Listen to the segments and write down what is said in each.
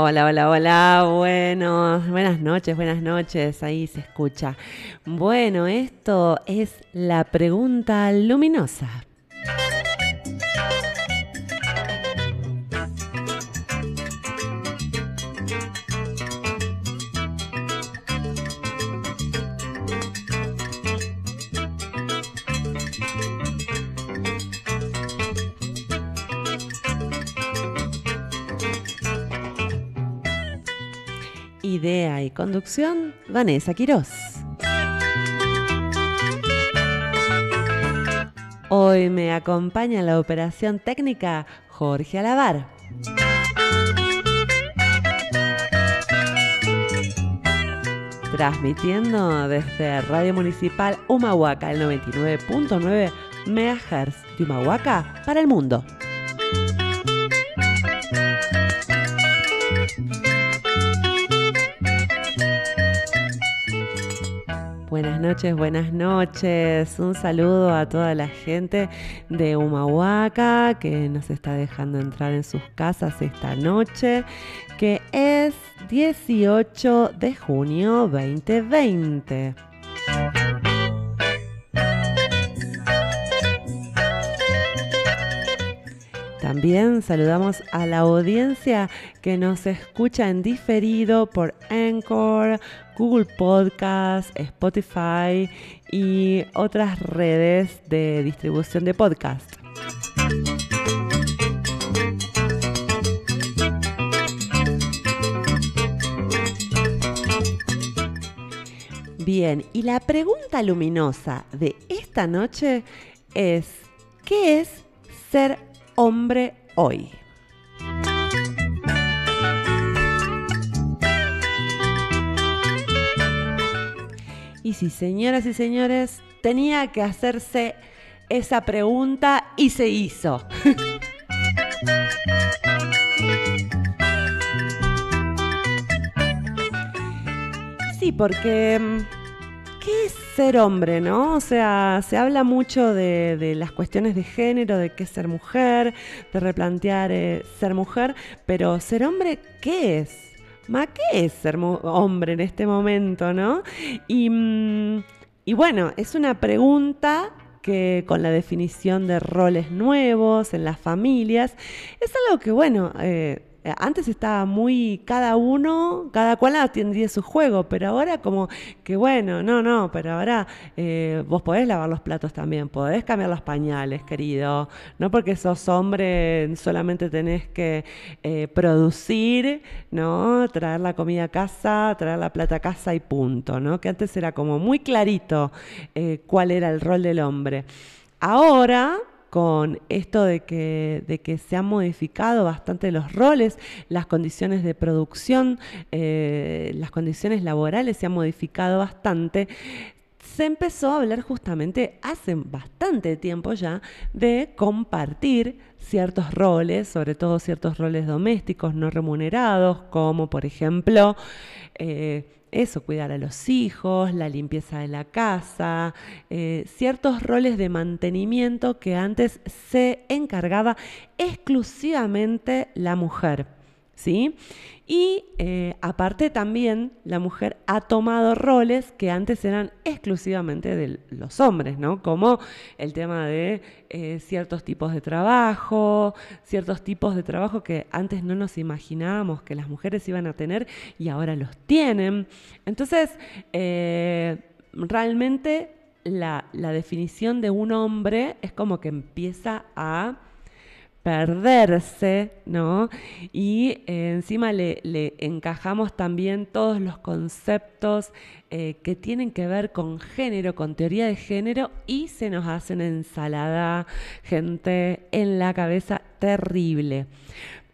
Hola, hola, hola. Bueno, buenas noches, buenas noches. Ahí se escucha. Bueno, esto es la pregunta luminosa. Conducción, Vanessa Quirós. Hoy me acompaña la operación técnica Jorge Alavar. Transmitiendo desde Radio Municipal Humahuaca, el 99.9 MHz de Humahuaca para el mundo. Buenas noches, buenas noches. Un saludo a toda la gente de Humahuaca que nos está dejando entrar en sus casas esta noche, que es 18 de junio 2020. También saludamos a la audiencia que nos escucha en diferido por Anchor, Google Podcast, Spotify y otras redes de distribución de podcast. Bien, y la pregunta luminosa de esta noche es, ¿qué es ser hombre hoy? Y sí, señoras y señores, tenía que hacerse esa pregunta y se hizo. sí, porque mm, ¿qué es ser hombre, no? O sea, se habla mucho de, las cuestiones de género, de qué es ser mujer, de replantear eh, ser mujer, pero ser hombre, ¿qué es? ¿Ma qué es ser hombre en este momento, no? Y, mm, y bueno, es una pregunta que con la definición de roles nuevos en las familias, es algo que, bueno, eh, antes estaba muy cada uno, cada cual atendía su juego, pero ahora como que bueno, no, no, pero ahora eh, vos podés lavar los platos también, podés cambiar los pañales, querido, no porque sos hombre solamente tenés que eh, producir, ¿no? Traer la comida a casa, traer la plata a casa y punto, ¿no? Que antes era como muy clarito cuál era el rol del hombre. Ahora con esto de que, de que se han modificado bastante los roles, las condiciones de producción, eh, las condiciones laborales se han modificado bastante, se empezó a hablar justamente hace bastante tiempo ya de compartir ciertos roles, sobre todo ciertos roles domésticos no remunerados, como por ejemplo eh, eso, cuidar a los hijos, la limpieza de la casa, eh, ciertos roles de mantenimiento que antes se encargaba exclusivamente la mujer. ¿Sí? Y eh, aparte también la mujer ha tomado roles que antes eran exclusivamente de los hombres, ¿no? Como el tema de eh, ciertos tipos de trabajo, ciertos tipos de trabajo que antes no nos imaginábamos que las mujeres iban a tener y ahora los tienen. Entonces, eh, realmente la definición de un hombre es como que empieza a perderse, ¿no? Y eh, encima le, encajamos también todos los conceptos eh, que tienen que ver con género, con teoría de género, y se nos hace ensalada, gente, en la cabeza terrible.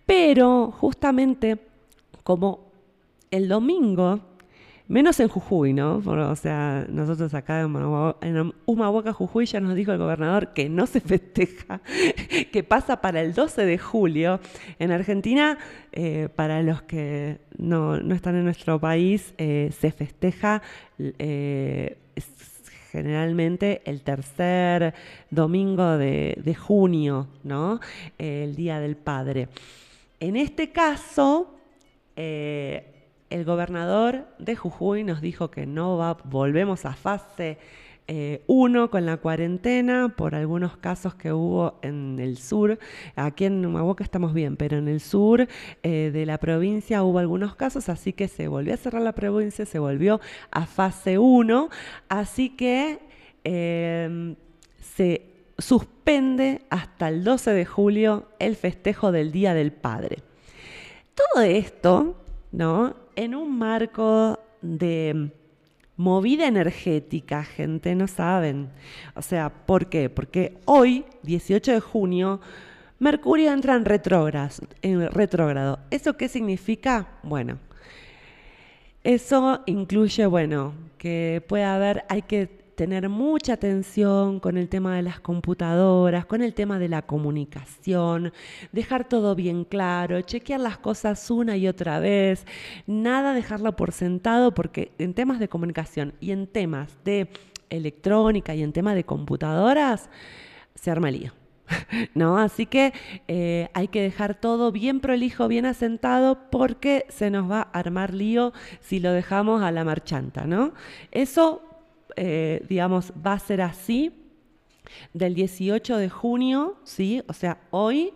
Pero justamente como el domingo Menos en Jujuy, ¿no? o sea, nosotros acá en Humahuaca, Jujuy, ya nos dijo el gobernador que no se festeja, que pasa para el 12 de julio. En Argentina, eh, para los que no, están en nuestro país, eh, se festeja eh, generalmente el tercer domingo de, junio, ¿no? el Día del Padre. En este caso, el gobernador de Jujuy nos dijo que no va, volvemos a fase 1 eh, con la cuarentena por algunos casos que hubo en el sur. Aquí en Humahuaca estamos bien, pero en el sur eh, de la provincia hubo algunos casos, así que se volvió a cerrar la provincia, se volvió a fase 1, así que em, se suspende hasta el 12 de julio el festejo del Día del Padre. Todo esto, ¿no? En un marco de movida energética, gente, no saben. O sea, ¿por qué? Porque hoy, 18 de junio, Mercurio entra en retrógrado. ¿Eso qué significa? Bueno, eso incluye, bueno, que puede haber, hay que tener mucha atención con el tema de las computadoras, con el tema de la comunicación, dejar todo bien claro, chequear las cosas una y otra vez, nada dejarlo por sentado porque en temas de comunicación y en temas de electrónica y en temas de computadoras se arma lío. ¿No? Así que eh, hay que dejar todo bien prolijo, bien asentado, porque se nos va a armar lío si lo dejamos a la marchanta, ¿no? Eso eh, digamos, va a ser así del 18 de junio, ¿sí? O sea, hoy,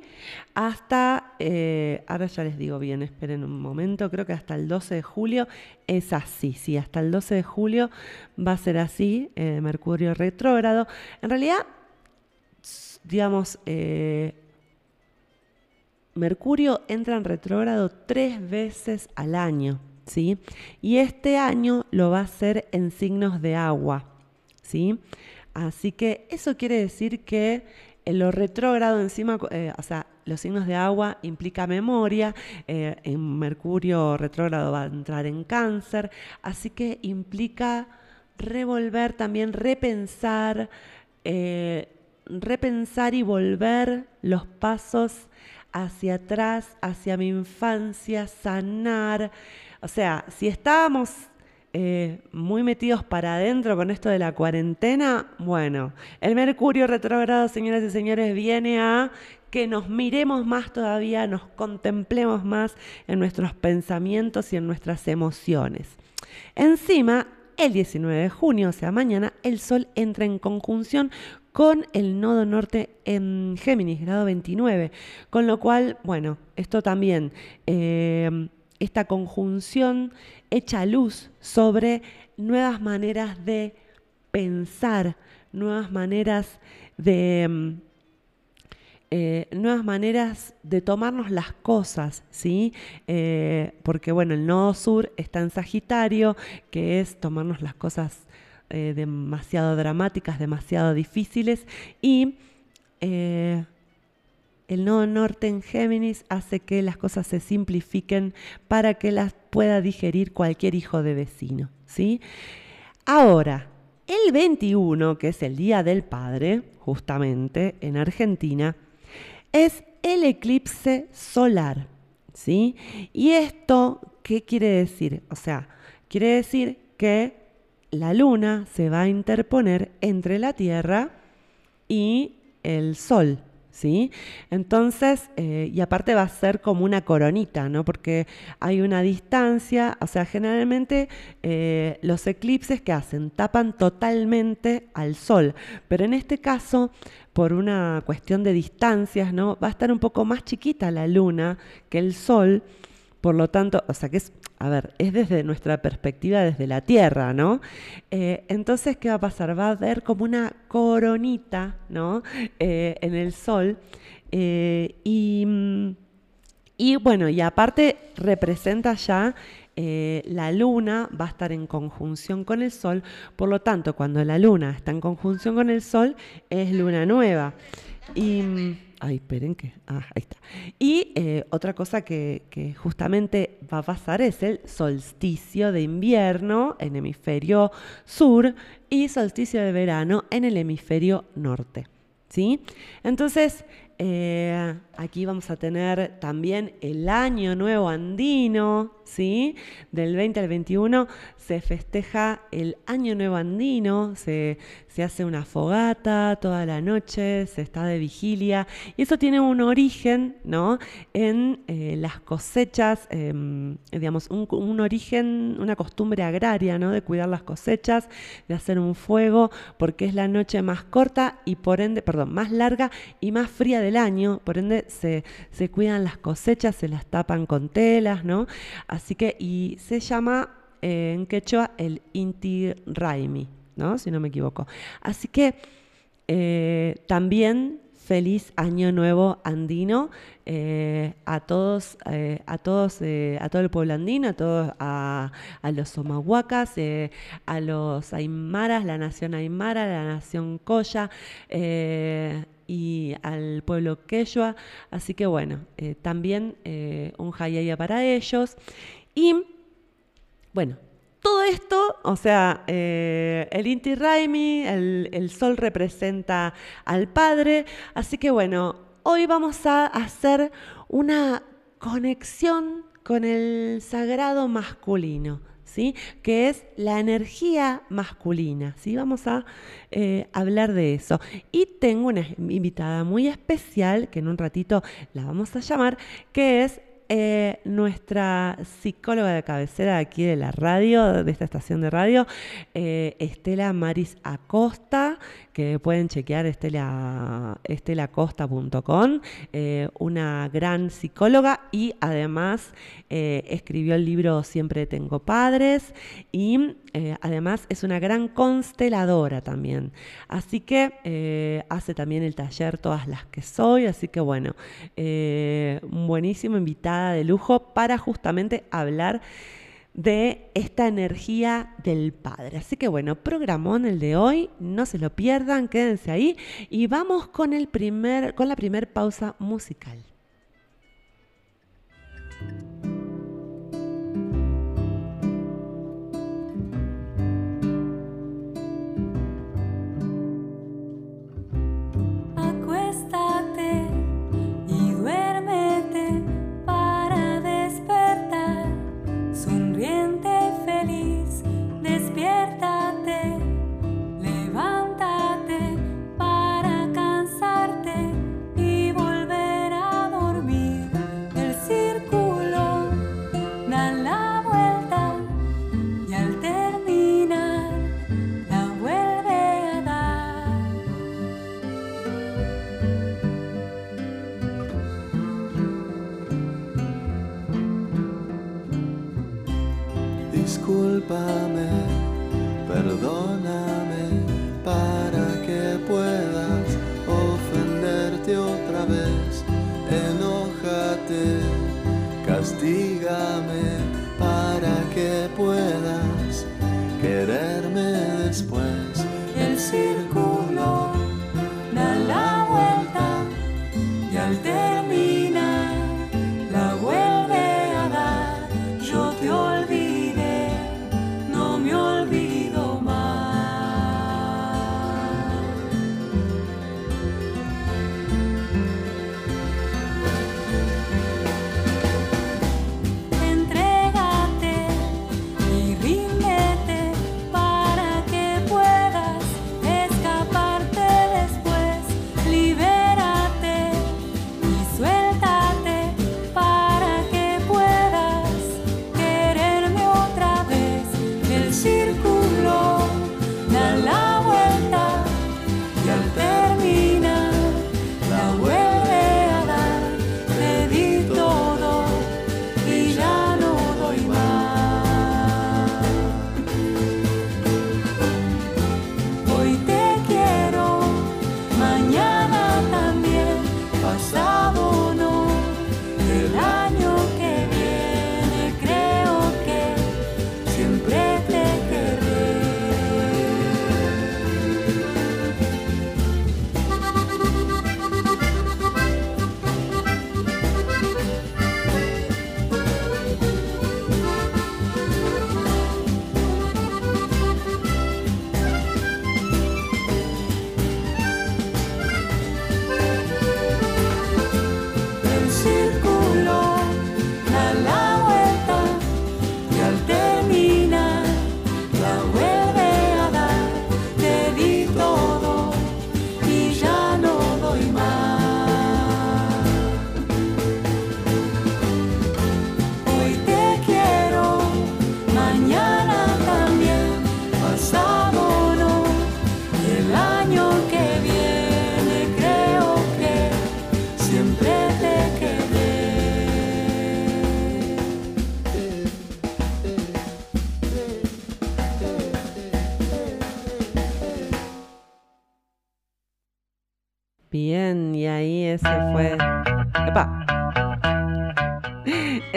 hasta, eh, ahora ya les digo bien, esperen un momento, creo que hasta el 12 de julio es así, sí, hasta el 12 de julio va a ser así, eh, Mercurio retrógrado. En realidad, digamos, Mercurio entra en retrógrado tres veces al año. ¿Sí? Y este año lo va a hacer en signos de agua, ¿sí? Así que eso quiere decir que en lo retrógrado encima, eh, o sea, los signos de agua implica memoria, eh, en Mercurio retrógrado va a entrar en cáncer, así que implica revolver también, repensar, eh, repensar y volver los pasos hacia atrás, hacia mi infancia, sanar, o sea, si estábamos eh, muy metidos para adentro con esto de la cuarentena, bueno, el Mercurio retrógrado, señoras y señores, viene a que nos miremos más todavía, nos contemplemos más en nuestros pensamientos y en nuestras emociones. Encima, el 19 de junio, o sea, mañana, el Sol entra en conjunción con el nodo norte en Géminis, grado 29, con lo cual, bueno, esto también... Eh, esta conjunción echa luz sobre nuevas maneras de pensar, nuevas maneras de... Mm, eh, nuevas maneras de tomarnos las cosas, ¿sí? Eh, porque bueno, el nodo sur está en Sagitario, que es tomarnos las cosas eh, demasiado dramáticas, demasiado difíciles, y el nodo norte en Géminis hace que las cosas se simplifiquen para que las pueda digerir cualquier hijo de vecino. ¿sí? Ahora, el 21, que es el Día del Padre, justamente en Argentina, es el eclipse solar. ¿sí? ¿Y esto qué quiere decir? O sea, quiere decir que la luna se va a interponer entre la Tierra y el Sol. ¿Sí? Entonces, eh, y aparte va a ser como una coronita, ¿no? Porque hay una distancia, o sea, generalmente eh, los eclipses que hacen tapan totalmente al sol, pero en este caso, por una cuestión de distancias, ¿no? Va a estar un poco más chiquita la luna que el sol, por lo tanto, o sea que es, a ver, es desde nuestra perspectiva, desde la Tierra, ¿no? Eh, entonces, ¿qué va a pasar? Va a haber como una coronita, ¿no? Eh, en el Sol. Eh, y, y, bueno, y aparte representa ya la luna va a estar en conjunción con el sol, por lo tanto, cuando la luna está en conjunción con el sol, es luna nueva. Y Ay, esperen que. Ah, ahí está. Y eh, otra cosa que, justamente va a pasar es el solsticio de invierno en hemisferio sur y solsticio de verano en el hemisferio norte. ¿Sí? Entonces, Eh, aquí vamos a tener también el Año Nuevo Andino, ¿sí? Del 20 al 21 se festeja el Año Nuevo Andino, se, hace una fogata toda la noche, se está de vigilia, y eso tiene un origen, ¿no? En eh, las cosechas, em, digamos, un, origen, una costumbre agraria, ¿no? De cuidar las cosechas, de hacer un fuego, porque es la noche más corta y por ende, perdón, más larga y más fría del año, por ende se, se cuidan las cosechas, se las tapan con telas, ¿no? Que, y se llama eh, en quechua el Inti Raimi, ¿no? Si no me equivoco. Así que eh, también feliz año nuevo andino eh, a todos, a todos, a todo el pueblo andino, a todos, a, los somahuacas, a los aymaras, la nación aymara, la nación coya y al pueblo quechua. Así que bueno, también un jayaya para ellos. Y bueno, todo esto, o sea, eh, el Inti Raimi, el, sol representa al padre, así que bueno, hoy vamos a hacer una conexión con el sagrado masculino. ¿Sí? que es la energía masculina. ¿sí? Vamos a eh, hablar de eso. Y tengo una invitada muy especial, que en un ratito la vamos a llamar, que es eh, nuestra psicóloga de cabecera aquí de la radio, de esta estación de radio, eh, Estela Maris Acosta, que pueden chequear estela, estelacosta.com, eh, una gran psicóloga y además escribió el libro Siempre tengo padres y además es una gran consteladora también. Así que hace también el taller Todas las que soy, así que bueno, buenísimo invitada de lujo para justamente hablar de esta energía del padre. Así que bueno, programón el de hoy, no se lo pierdan, quédense ahí y vamos con el primer con la primer pausa musical. Baba.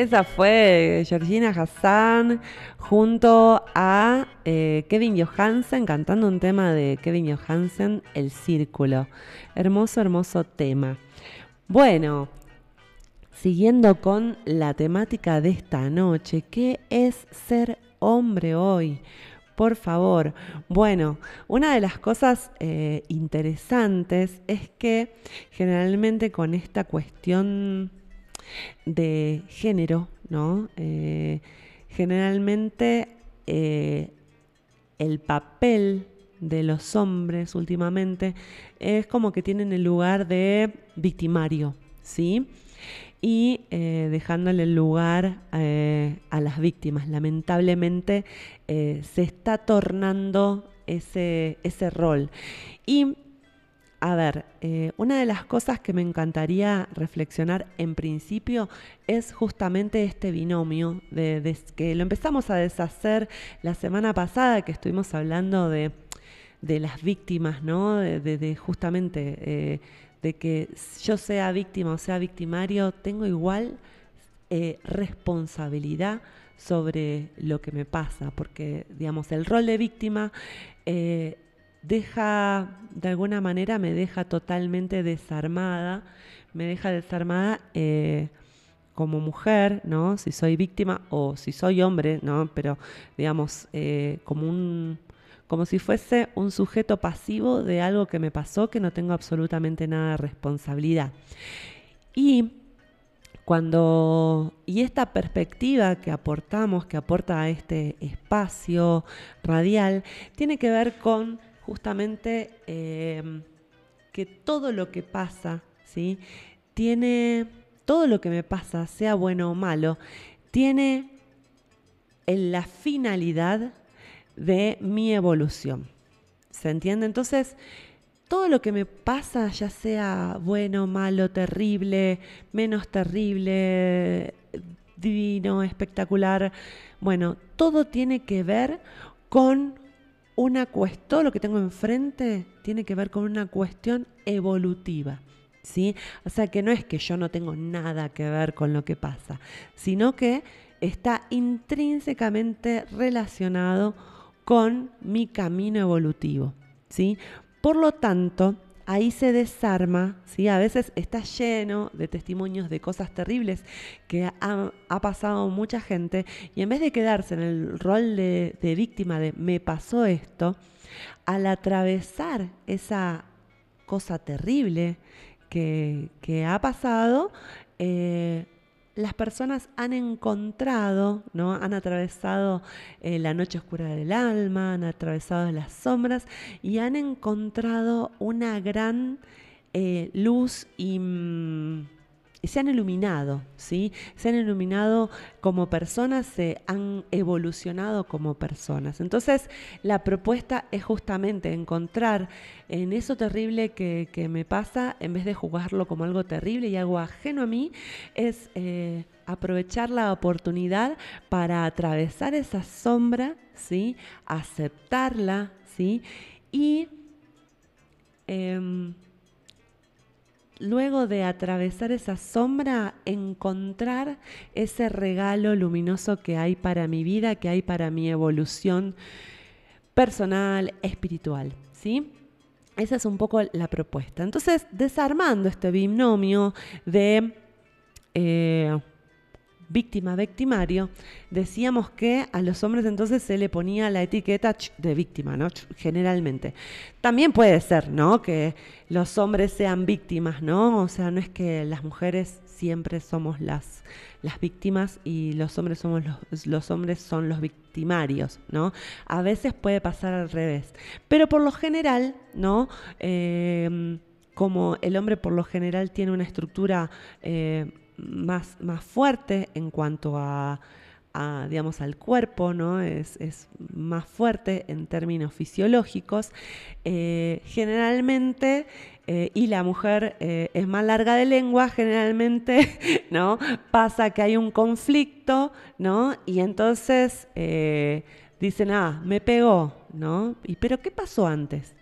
Esa fue Georgina Hassan junto a eh, Kevin Johansen cantando un tema de Kevin Johansen, El Círculo. Hermoso, hermoso tema. Bueno, siguiendo con la temática de esta noche, ¿qué es ser hombre hoy? Por favor. Bueno, una de las cosas eh, interesantes es que generalmente con esta cuestión de género, ¿no? Eh, generalmente eh, el papel de los hombres últimamente es como que tienen el lugar de victimario, ¿sí? y eh, dejándole el lugar eh, a las víctimas. Lamentablemente se está tornando ese, ese rol. Y, a ver, una de las cosas que me encantaría reflexionar en principio es justamente este binomio, de, que lo empezamos a deshacer la semana pasada, que estuvimos hablando de, las víctimas, ¿no? de justamente de que yo sea víctima o sea victimario, tengo igual eh, responsabilidad sobre lo que me pasa, porque digamos, el rol de víctima eh, deja, de alguna manera me deja totalmente desarmada, me deja desarmada eh, como mujer, ¿no? Si soy víctima o si soy hombre, ¿no? Pero digamos, como un como si fuese un sujeto pasivo de algo que me pasó que no tengo absolutamente nada de responsabilidad. Y cuando y esta perspectiva que aportamos, que aporta a este espacio radial, tiene que ver con justamente eh, que todo lo que pasa, ¿sí? Tiene todo lo que me pasa, sea bueno o malo, tiene en la finalidad de mi evolución. ¿Se entiende? Entonces, todo lo que me pasa, ya sea bueno, malo, terrible, menos terrible, divino, espectacular, bueno, todo tiene que ver con una cuestión, todo lo que tengo enfrente tiene que ver con una cuestión evolutiva. ¿Sí? O sea que no es que yo no tengo nada que ver con lo que pasa, sino que está intrínsecamente relacionado con mi camino evolutivo. ¿sí? Por lo tanto, ahí se desarma, ¿sí? a veces está lleno de testimonios de cosas terribles que ha, pasado mucha gente y en vez de quedarse en el rol de, víctima de me pasó esto, al atravesar esa cosa terrible que, ha pasado, eh, las personas han encontrado, ¿no? han atravesado eh, la noche oscura del alma, han atravesado las sombras y han encontrado una gran eh, luz y... Mm, se han iluminado, ¿sí? Se han iluminado como personas, se han evolucionado como personas. Entonces, la propuesta es justamente encontrar en eso terrible que, me pasa, en vez de jugarlo como algo terrible y algo ajeno a mí, es eh, aprovechar la oportunidad para atravesar esa sombra, ¿sí? Aceptarla, ¿sí? Y... Em, luego de atravesar esa sombra, encontrar ese regalo luminoso que hay para mi vida, que hay para mi evolución personal, espiritual. ¿sí? Esa es un poco la propuesta. Entonces, desarmando este binomio de eh, víctima, victimario, decíamos que a los hombres entonces se le ponía la etiqueta de víctima, ¿no? Generalmente. También puede ser, ¿no? Que los hombres sean víctimas, ¿no? O sea, no es que las mujeres siempre somos las, las víctimas y los hombres somos los, los hombres son los victimarios, ¿no? A veces puede pasar al revés. Pero por lo general, ¿no? Eh, como el hombre por lo general tiene una estructura eh, más, más fuerte en cuanto a, digamos, al cuerpo, ¿no? Es, más fuerte en términos fisiológicos. Eh, generalmente, eh, y la mujer eh, es más larga de lengua, generalmente, ¿no? Pasa que hay un conflicto, ¿no? Y entonces dicen, ah, me pegó, ¿no? ¿Y pero qué pasó antes?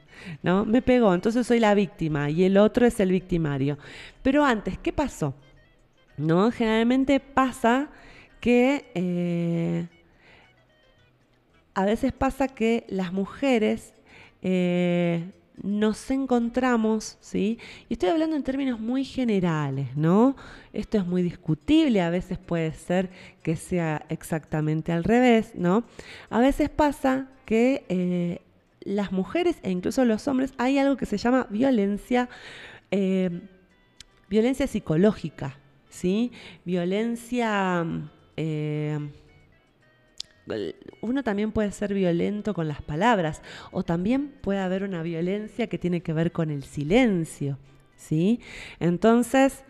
¿No? Me pegó, entonces soy la víctima y el otro es el victimario. Pero antes, ¿qué pasó? ¿No? Generalmente pasa que eh, a veces pasa que las mujeres eh, nos encontramos, ¿sí? Y estoy hablando en términos muy generales, ¿no? Esto es muy discutible, a veces puede ser que sea exactamente al revés, ¿no? A veces pasa que eh, las mujeres e incluso los hombres hay algo que se llama violencia, violencia psicológica, ¿sí? Violencia eh, uno también puede ser violento con las palabras o también puede haber una violencia que tiene que ver con el silencio, ¿sí? Entonces,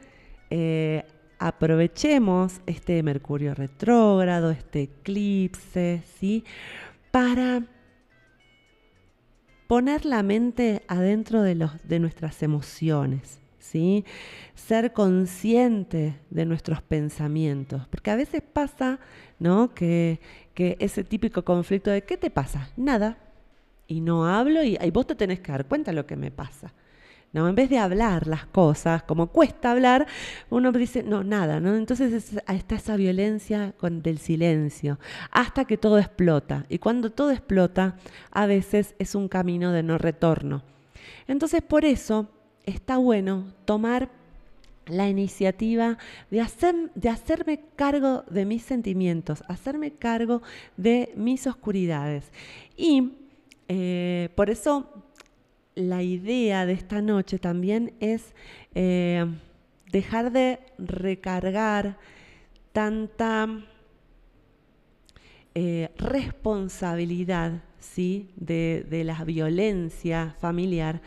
eh, aprovechemos este Mercurio retrógrado, este eclipse, ¿sí? Para poner la mente adentro de, los, de nuestras emociones, ¿sí? Ser consciente de nuestros pensamientos, porque a veces pasa, ¿no? Que, ese típico conflicto de ¿qué te pasa? Nada. Y no hablo y, vos te tenés que dar cuenta de lo que me pasa. ¿no? En vez de hablar las cosas, como cuesta hablar, uno dice, no, nada, ¿no? Entonces está esa violencia del silencio, hasta que todo explota. Y cuando todo explota, a veces es un camino de no retorno. Entonces, por eso está bueno tomar la iniciativa de, hacer, de hacerme cargo de mis sentimientos, hacerme cargo de mis oscuridades. Y eh, por eso la idea de esta noche también es eh, dejar de recargar tanta eh, responsabilidad ¿sí? de, de la violencia familiar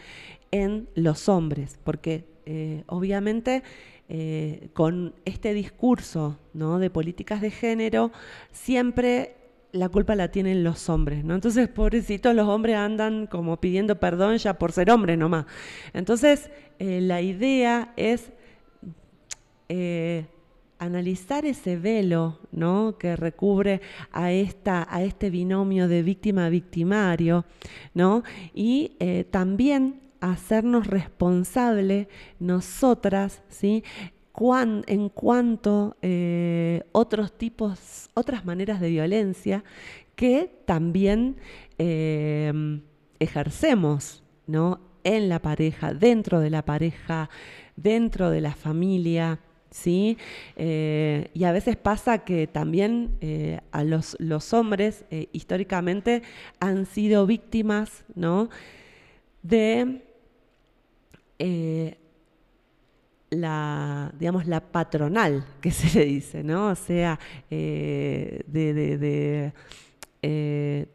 en los hombres, porque eh, obviamente eh, con este discurso ¿no? de políticas de género siempre la culpa la tienen los hombres, ¿no? Entonces, pobrecitos, los hombres andan como pidiendo perdón ya por ser hombres nomás. Entonces, eh, la idea es analizar ese velo ¿no? que recubre a, esta, a este binomio de víctima-victimario, ¿no? y también hacernos responsable nosotras, ¿sí? en cuanto eh, otros tipos, otras maneras de violencia que también eh, ejercemos ¿no? en la pareja, dentro de la pareja, dentro de la familia. ¿sí? Eh, y a veces pasa que también a los, los hombres históricamente han sido víctimas ¿no? de eh, la, digamos, la patronal, que se le dice, ¿no? O sea, eh, de, eh,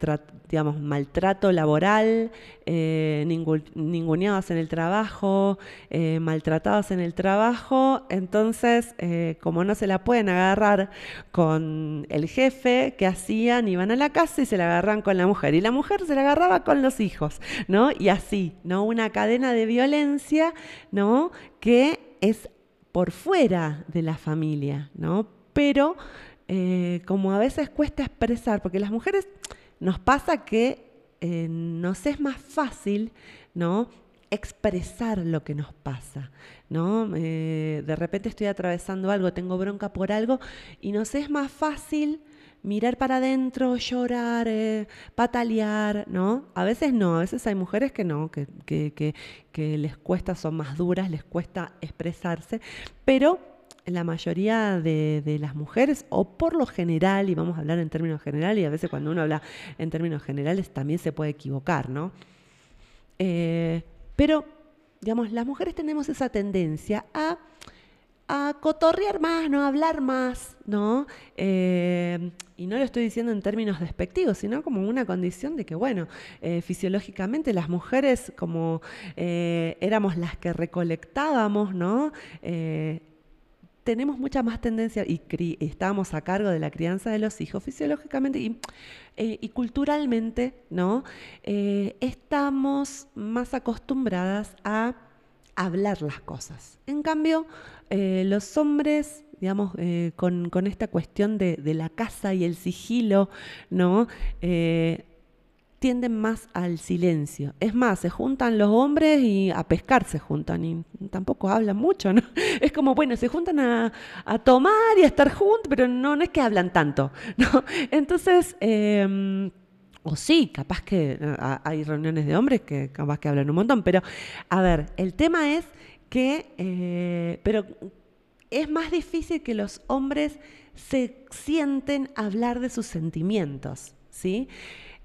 digamos, maltrato laboral, eh, ninguneados en el trabajo, eh, maltratados en el trabajo, entonces, como no se la pueden agarrar con el jefe, ¿qué hacían? Iban a la casa y se la agarran con la mujer, y la mujer se la agarraba con los hijos, ¿no? Y así, ¿no? Una cadena de violencia, ¿no? Que es por fuera de la familia, ¿no? Pero eh, como a veces cuesta expresar, porque las mujeres nos pasa que eh, nos es más fácil, ¿no? expresar lo que nos pasa, ¿no? Eh, de repente estoy atravesando algo, tengo bronca por algo y nos es más fácil mirar para adentro, llorar, patalear, ¿no? A veces no, a veces hay mujeres que no, que, que les cuesta, son más duras, les cuesta expresarse, pero la mayoría de, las mujeres, o por lo general, y vamos a hablar en términos generales, y a veces cuando uno habla en términos generales también se puede equivocar, ¿no? Eh, pero, digamos, las mujeres tenemos esa tendencia a, a cotorrear más, ¿no? A hablar más, ¿no? Eh, y no lo estoy diciendo en términos despectivos, sino como una condición de que, bueno, eh, fisiológicamente las mujeres como éramos las que recolectábamos, ¿no? Tenemos mucha más tendencia y estamos a cargo de la crianza de los hijos fisiológicamente y, eh, culturalmente, ¿no? Eh, estamos más acostumbradas a hablar las cosas. En cambio, eh, los hombres digamos, con, esta cuestión de, la casa y el sigilo, ¿no? Tienden más al silencio. Es más, se juntan los hombres y a pescar se juntan y tampoco hablan mucho, ¿no? Es como, bueno, se juntan a, tomar y a estar juntos, pero no, es que hablan tanto, ¿no? Entonces, em, o sí, capaz que hay reuniones de hombres que capaz que hablan un montón, pero a ver, el tema es que, eh, pero es más difícil que los hombres se sienten hablar de sus sentimientos, ¿sí?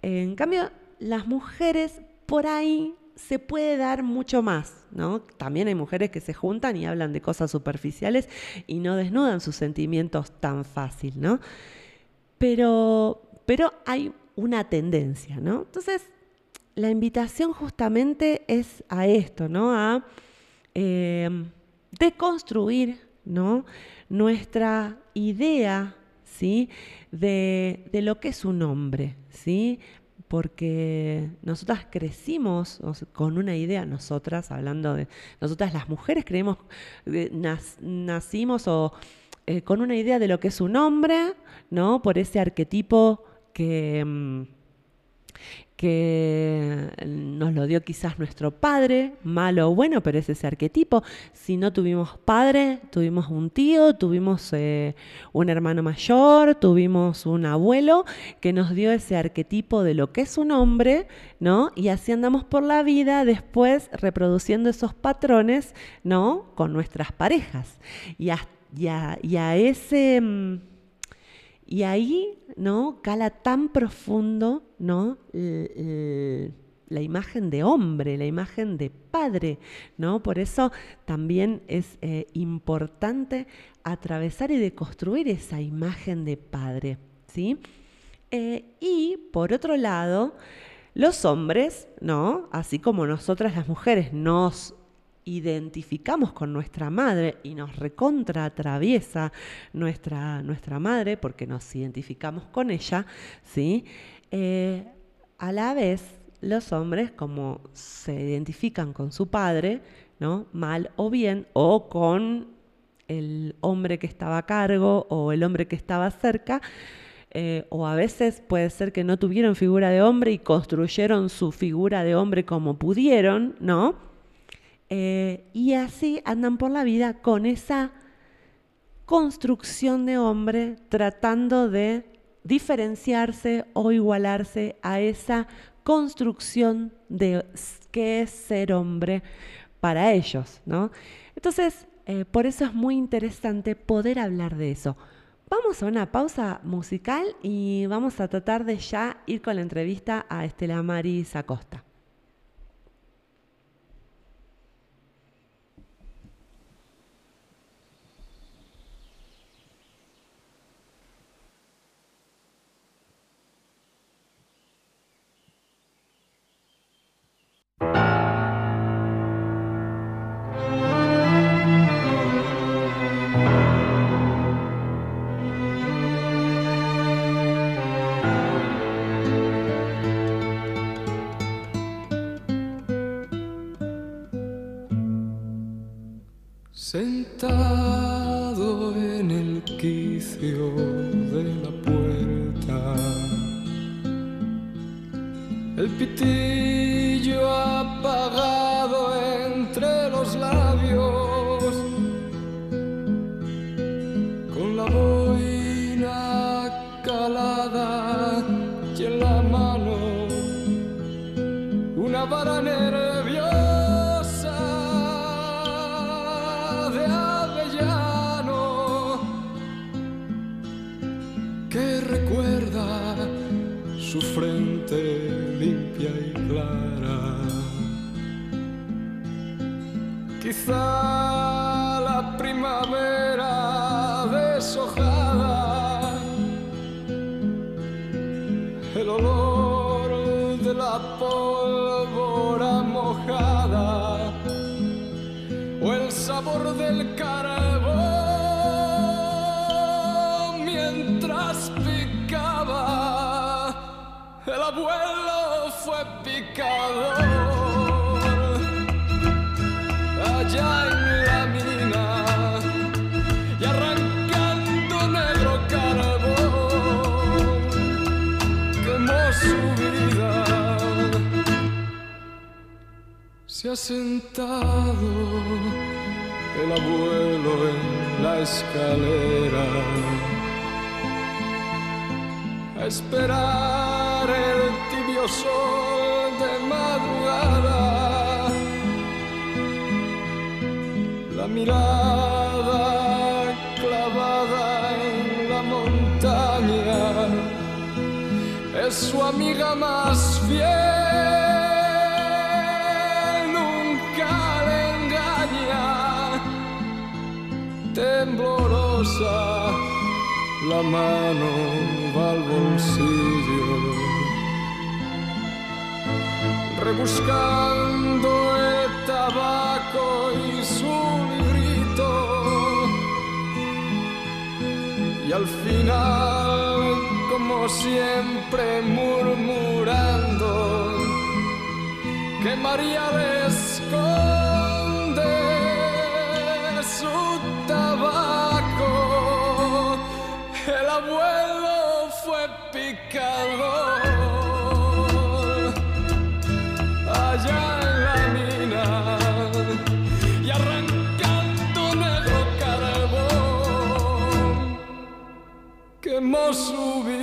En cambio, las mujeres por ahí se puede dar mucho más, ¿no? También hay mujeres que se juntan y hablan de cosas superficiales y no desnudan sus sentimientos tan fácil, ¿no? Pero, pero hay una tendencia, ¿no? Entonces, la invitación justamente es a esto, ¿no? A eh, deconstruir, ¿no? Nuestra idea ¿sí? De, lo que es un hombre, ¿sí? porque nosotras crecimos con una idea, nosotras, hablando de nosotras las mujeres, creemos, nacimos o, eh, con una idea de lo que es un hombre, ¿no? Por ese arquetipo que... Que nos lo dio quizás nuestro padre, malo o bueno, pero es ese arquetipo. Si no tuvimos padre, tuvimos un tío, tuvimos eh, un hermano mayor, tuvimos un abuelo que nos dio ese arquetipo de lo que es un hombre, ¿no? Y así andamos por la vida después reproduciendo esos patrones, ¿no? Con nuestras parejas. Y y a ese mm, y ahí, ¿no? Cala tan profundo, ¿no? la imagen de hombre, la imagen de padre, ¿no? Por eso también es eh, importante atravesar y deconstruir esa imagen de padre, ¿sí? Eh, y por otro lado, los hombres, ¿no? Así como nosotras las mujeres nos identificamos con nuestra madre y nos recontra atraviesa nuestra, nuestra madre porque nos identificamos con ella, ¿sí? Eh, a la vez, los hombres, como se identifican con su padre, ¿no? Mal o bien, o con el hombre que estaba a cargo o el hombre que estaba cerca, eh, o a veces puede ser que no tuvieron figura de hombre y construyeron su figura de hombre como pudieron, ¿no? Eh, y así andan por la vida con esa construcción de hombre tratando de diferenciarse o igualarse a esa construcción de qué es ser hombre para ellos, ¿no? Entonces, eh, por eso es muy interesante poder hablar de eso. Vamos a una pausa musical y vamos a tratar de ya ir con la entrevista a Estela Maris Acosta. sabor del carbón mientras picaba. El abuelo fue picador allá en la mina y arrancando negro carbón quemó su vida. Se ha sentado el abuelo en la escalera a esperar el tibio sol de madrugada. La mirada clavada en la montaña es su amiga más la mano va al bolsillo, rebuscando el tabaco y su librito. Y al final, como siempre, murmurando que María le El abuelo fue picador allá en la mina y arrancando negro carbón quemó su vida.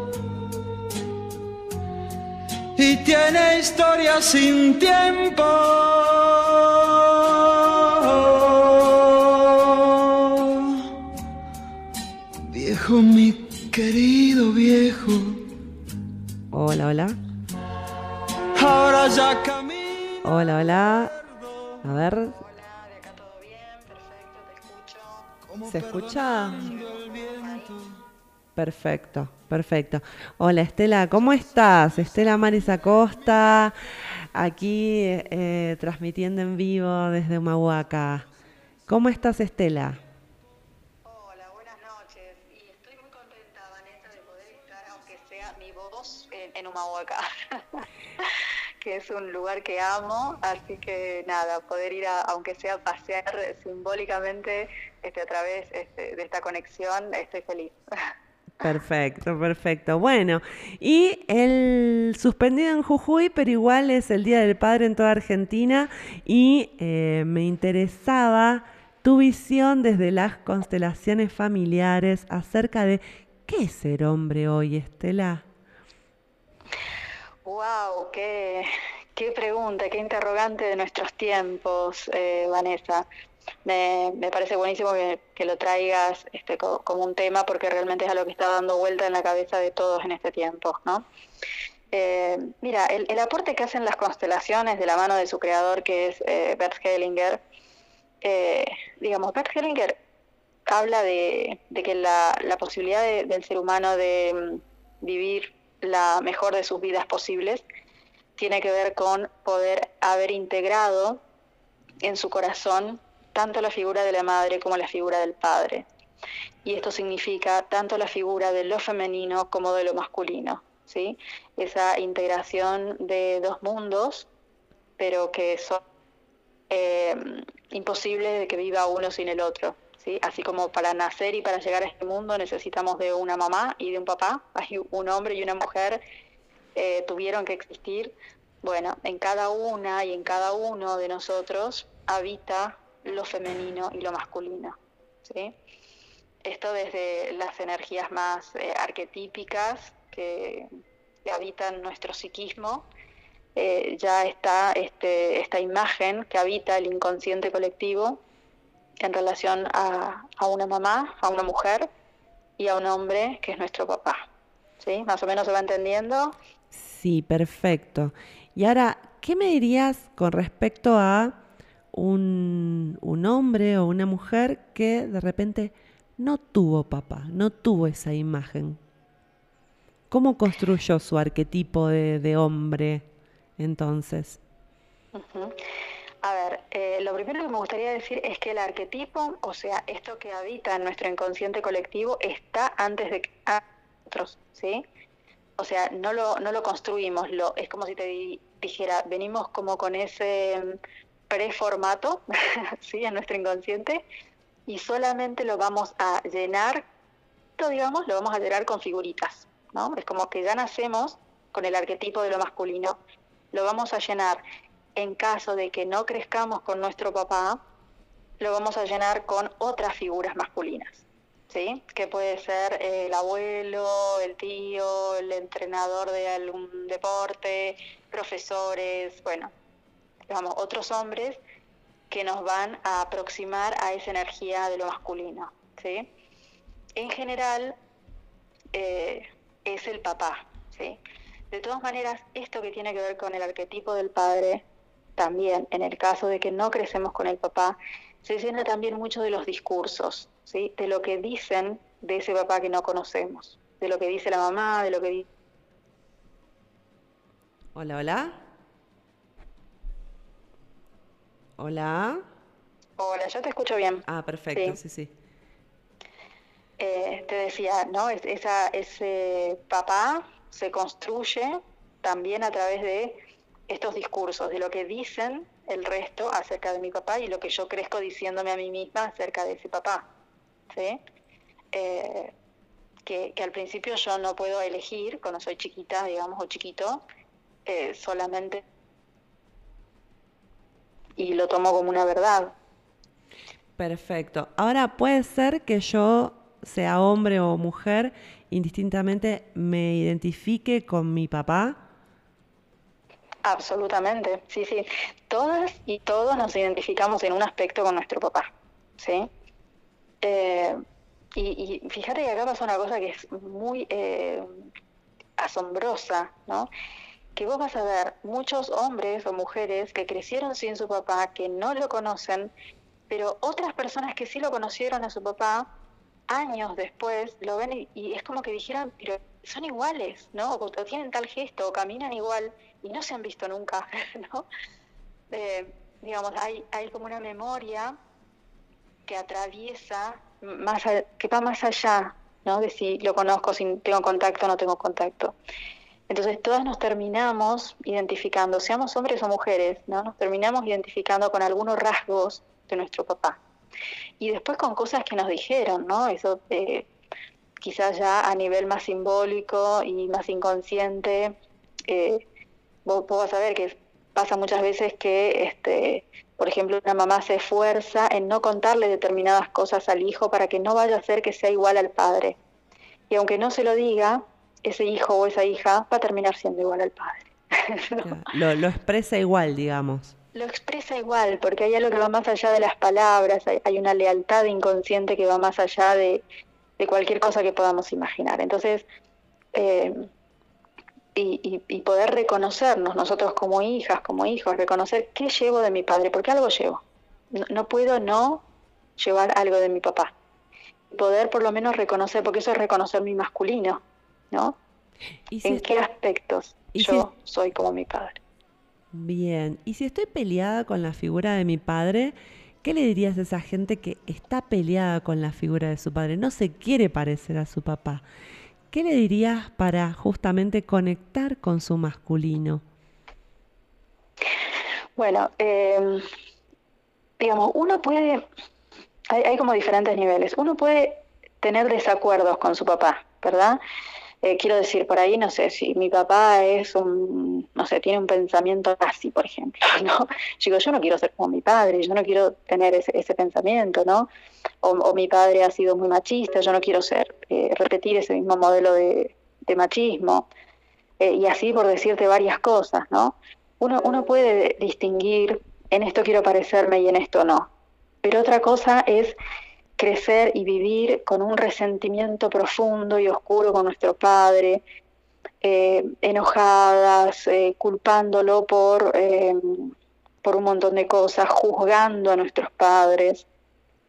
y tiene historia sin tiempo. Viejo, mi querido viejo. Hola, hola. Ahora ya camino. Hola, hola. A ver, Hola, de acá todo bien, perfecto, te escucho. ¿se escucha? Perfecto, perfecto. Hola Estela, ¿cómo estás? Estela Maris Acosta, aquí eh, transmitiendo en vivo desde Humahuaca. ¿Cómo estás Estela? Hola, buenas noches. Y estoy muy contenta, Vanessa, de poder estar, aunque sea mi voz, en, en Humahuaca, que es un lugar que amo, así que nada, poder ir a, aunque sea pasear simbólicamente este, a través este, de esta conexión, estoy feliz. Perfecto, perfecto. Bueno, y el suspendido en Jujuy, pero igual es el Día del Padre en toda Argentina y eh, me interesaba tu visión desde las constelaciones familiares acerca de qué es ser hombre hoy, Estela. Wow, qué, qué pregunta, qué interrogante de nuestros tiempos, eh, Vanessa. Me, parece buenísimo que, lo traigas este, co, como un tema porque realmente es algo que está dando vuelta en la cabeza de todos en este tiempo, ¿no? Eh, mira, el, el, aporte que hacen las constelaciones de la mano de su creador, que es eh, Bert Hellinger, eh, digamos, Bert Hellinger habla de, que la, la posibilidad de, del ser humano de um, vivir la mejor de sus vidas posibles tiene que ver con poder haber integrado en su corazón tanto la figura de la madre como la figura del padre. Y esto significa tanto la figura de lo femenino como de lo masculino, ¿sí? Esa integración de dos mundos, pero que son eh, imposibles de que viva uno sin el otro, ¿sí? Así como para nacer y para llegar a este mundo necesitamos de una mamá y de un papá, hay un hombre y una mujer eh, tuvieron que existir. Bueno, en cada una y en cada uno de nosotros habita lo femenino y lo masculino. ¿sí? Esto desde las energías más eh, arquetípicas que, habitan nuestro psiquismo, eh, ya está este, esta imagen que habita el inconsciente colectivo en relación a, a, una mamá, a una mujer y a un hombre que es nuestro papá. ¿Sí? Más o menos se va entendiendo. Sí, perfecto. Y ahora, ¿qué me dirías con respecto a un, un, hombre o una mujer que de repente no tuvo papá, no tuvo esa imagen. ¿Cómo construyó su arquetipo de, de hombre entonces? A ver, eh, lo primero que me gustaría decir es que el arquetipo, o sea, esto que habita en nuestro inconsciente colectivo, está antes de nosotros, ¿sí? O sea, no lo, no lo construimos, lo, es como si te dijera, venimos como con ese preformato, ¿sí? en nuestro inconsciente, y solamente lo vamos a llenar, digamos, lo vamos a llenar con figuritas, ¿no? Es como que ya nacemos con el arquetipo de lo masculino, lo vamos a llenar en caso de que no crezcamos con nuestro papá, lo vamos a llenar con otras figuras masculinas, ¿sí? Que puede ser el abuelo, el tío, el entrenador de algún deporte, profesores, bueno, digamos, otros hombres que nos van a aproximar a esa energía de lo masculino, ¿sí? En general, eh, es el papá, ¿sí? De todas maneras, esto que tiene que ver con el arquetipo del padre, también, en el caso de que no crecemos con el papá, se llena también mucho de los discursos, ¿sí? De lo que dicen de ese papá que no conocemos, de lo que dice la mamá, de lo que dice... Hola, hola. Hola. Hola, yo te escucho bien. Ah, perfecto, sí, sí. sí. Eh, te decía, ¿no? Es, esa, ese papá se construye también a través de estos discursos, de lo que dicen el resto acerca de mi papá y lo que yo crezco diciéndome a mí misma acerca de ese papá. ¿sí? Eh, que, que, al principio yo no puedo elegir, cuando soy chiquita, digamos, o chiquito, eh, solamente y lo tomo como una verdad. Perfecto. Ahora puede ser que yo sea hombre o mujer, indistintamente me identifique con mi papá. Absolutamente, sí, sí. Todas y todos nos identificamos en un aspecto con nuestro papá, ¿sí? Eh, y, y, fíjate que acá pasa una cosa que es muy eh, asombrosa, ¿no? Que vos vas a ver muchos hombres o mujeres que crecieron sin su papá, que no lo conocen, pero otras personas que sí lo conocieron a su papá, años después lo ven y, es como que dijeran, pero son iguales, ¿no? O, o, tienen tal gesto, o caminan igual, y no se han visto nunca, ¿no? Eh, digamos, hay, hay como una memoria que atraviesa, más a, que va más allá ¿no? De si lo conozco, si tengo contacto o no tengo contacto. Entonces todas nos terminamos identificando, seamos hombres o mujeres, ¿no? Nos terminamos identificando con algunos rasgos de nuestro papá. Y después con cosas que nos dijeron, ¿no? Eso eh, quizás ya a nivel más simbólico y más inconsciente, eh, vos, vos, vas a ver que pasa muchas veces que, este, por ejemplo, una mamá se esfuerza en no contarle determinadas cosas al hijo para que no vaya a ser que sea igual al padre. Y aunque no se lo diga, ese hijo o esa hija va a terminar siendo igual al padre. lo, lo, expresa igual, digamos. Lo expresa igual, porque hay algo que va más allá de las palabras, hay, hay una lealtad inconsciente que va más allá de, de cualquier cosa que podamos imaginar. Entonces, eh, y, y, y, poder reconocernos nosotros como hijas, como hijos, reconocer qué llevo de mi padre, porque algo llevo. No, no puedo no llevar algo de mi papá. Poder por lo menos reconocer, porque eso es reconocer mi masculino, ¿no? Si ¿En qué aspectos yo si... soy como mi padre? Bien, y si estoy peleada con la figura de mi padre, ¿qué le dirías a esa gente que está peleada con la figura de su padre? No se quiere parecer a su papá. ¿Qué le dirías para justamente conectar con su masculino? Bueno, eh, digamos, uno puede, hay, hay como diferentes niveles, uno puede tener desacuerdos con su papá, ¿verdad? Eh, quiero decir, por ahí, no sé, si mi papá es un, no sé, tiene un pensamiento nazi, por ejemplo, ¿no? Digo, yo no quiero ser como mi padre, yo no quiero tener ese, ese pensamiento, ¿no? O, o, mi padre ha sido muy machista, yo no quiero ser, eh, repetir ese mismo modelo de, de machismo. Eh, y así por decirte varias cosas, ¿no? Uno, uno puede distinguir, en esto quiero parecerme y en esto no. Pero otra cosa es crecer y vivir con un resentimiento profundo y oscuro con nuestro padre, eh, enojadas, eh, culpándolo por, eh, por un montón de cosas, juzgando a nuestros padres.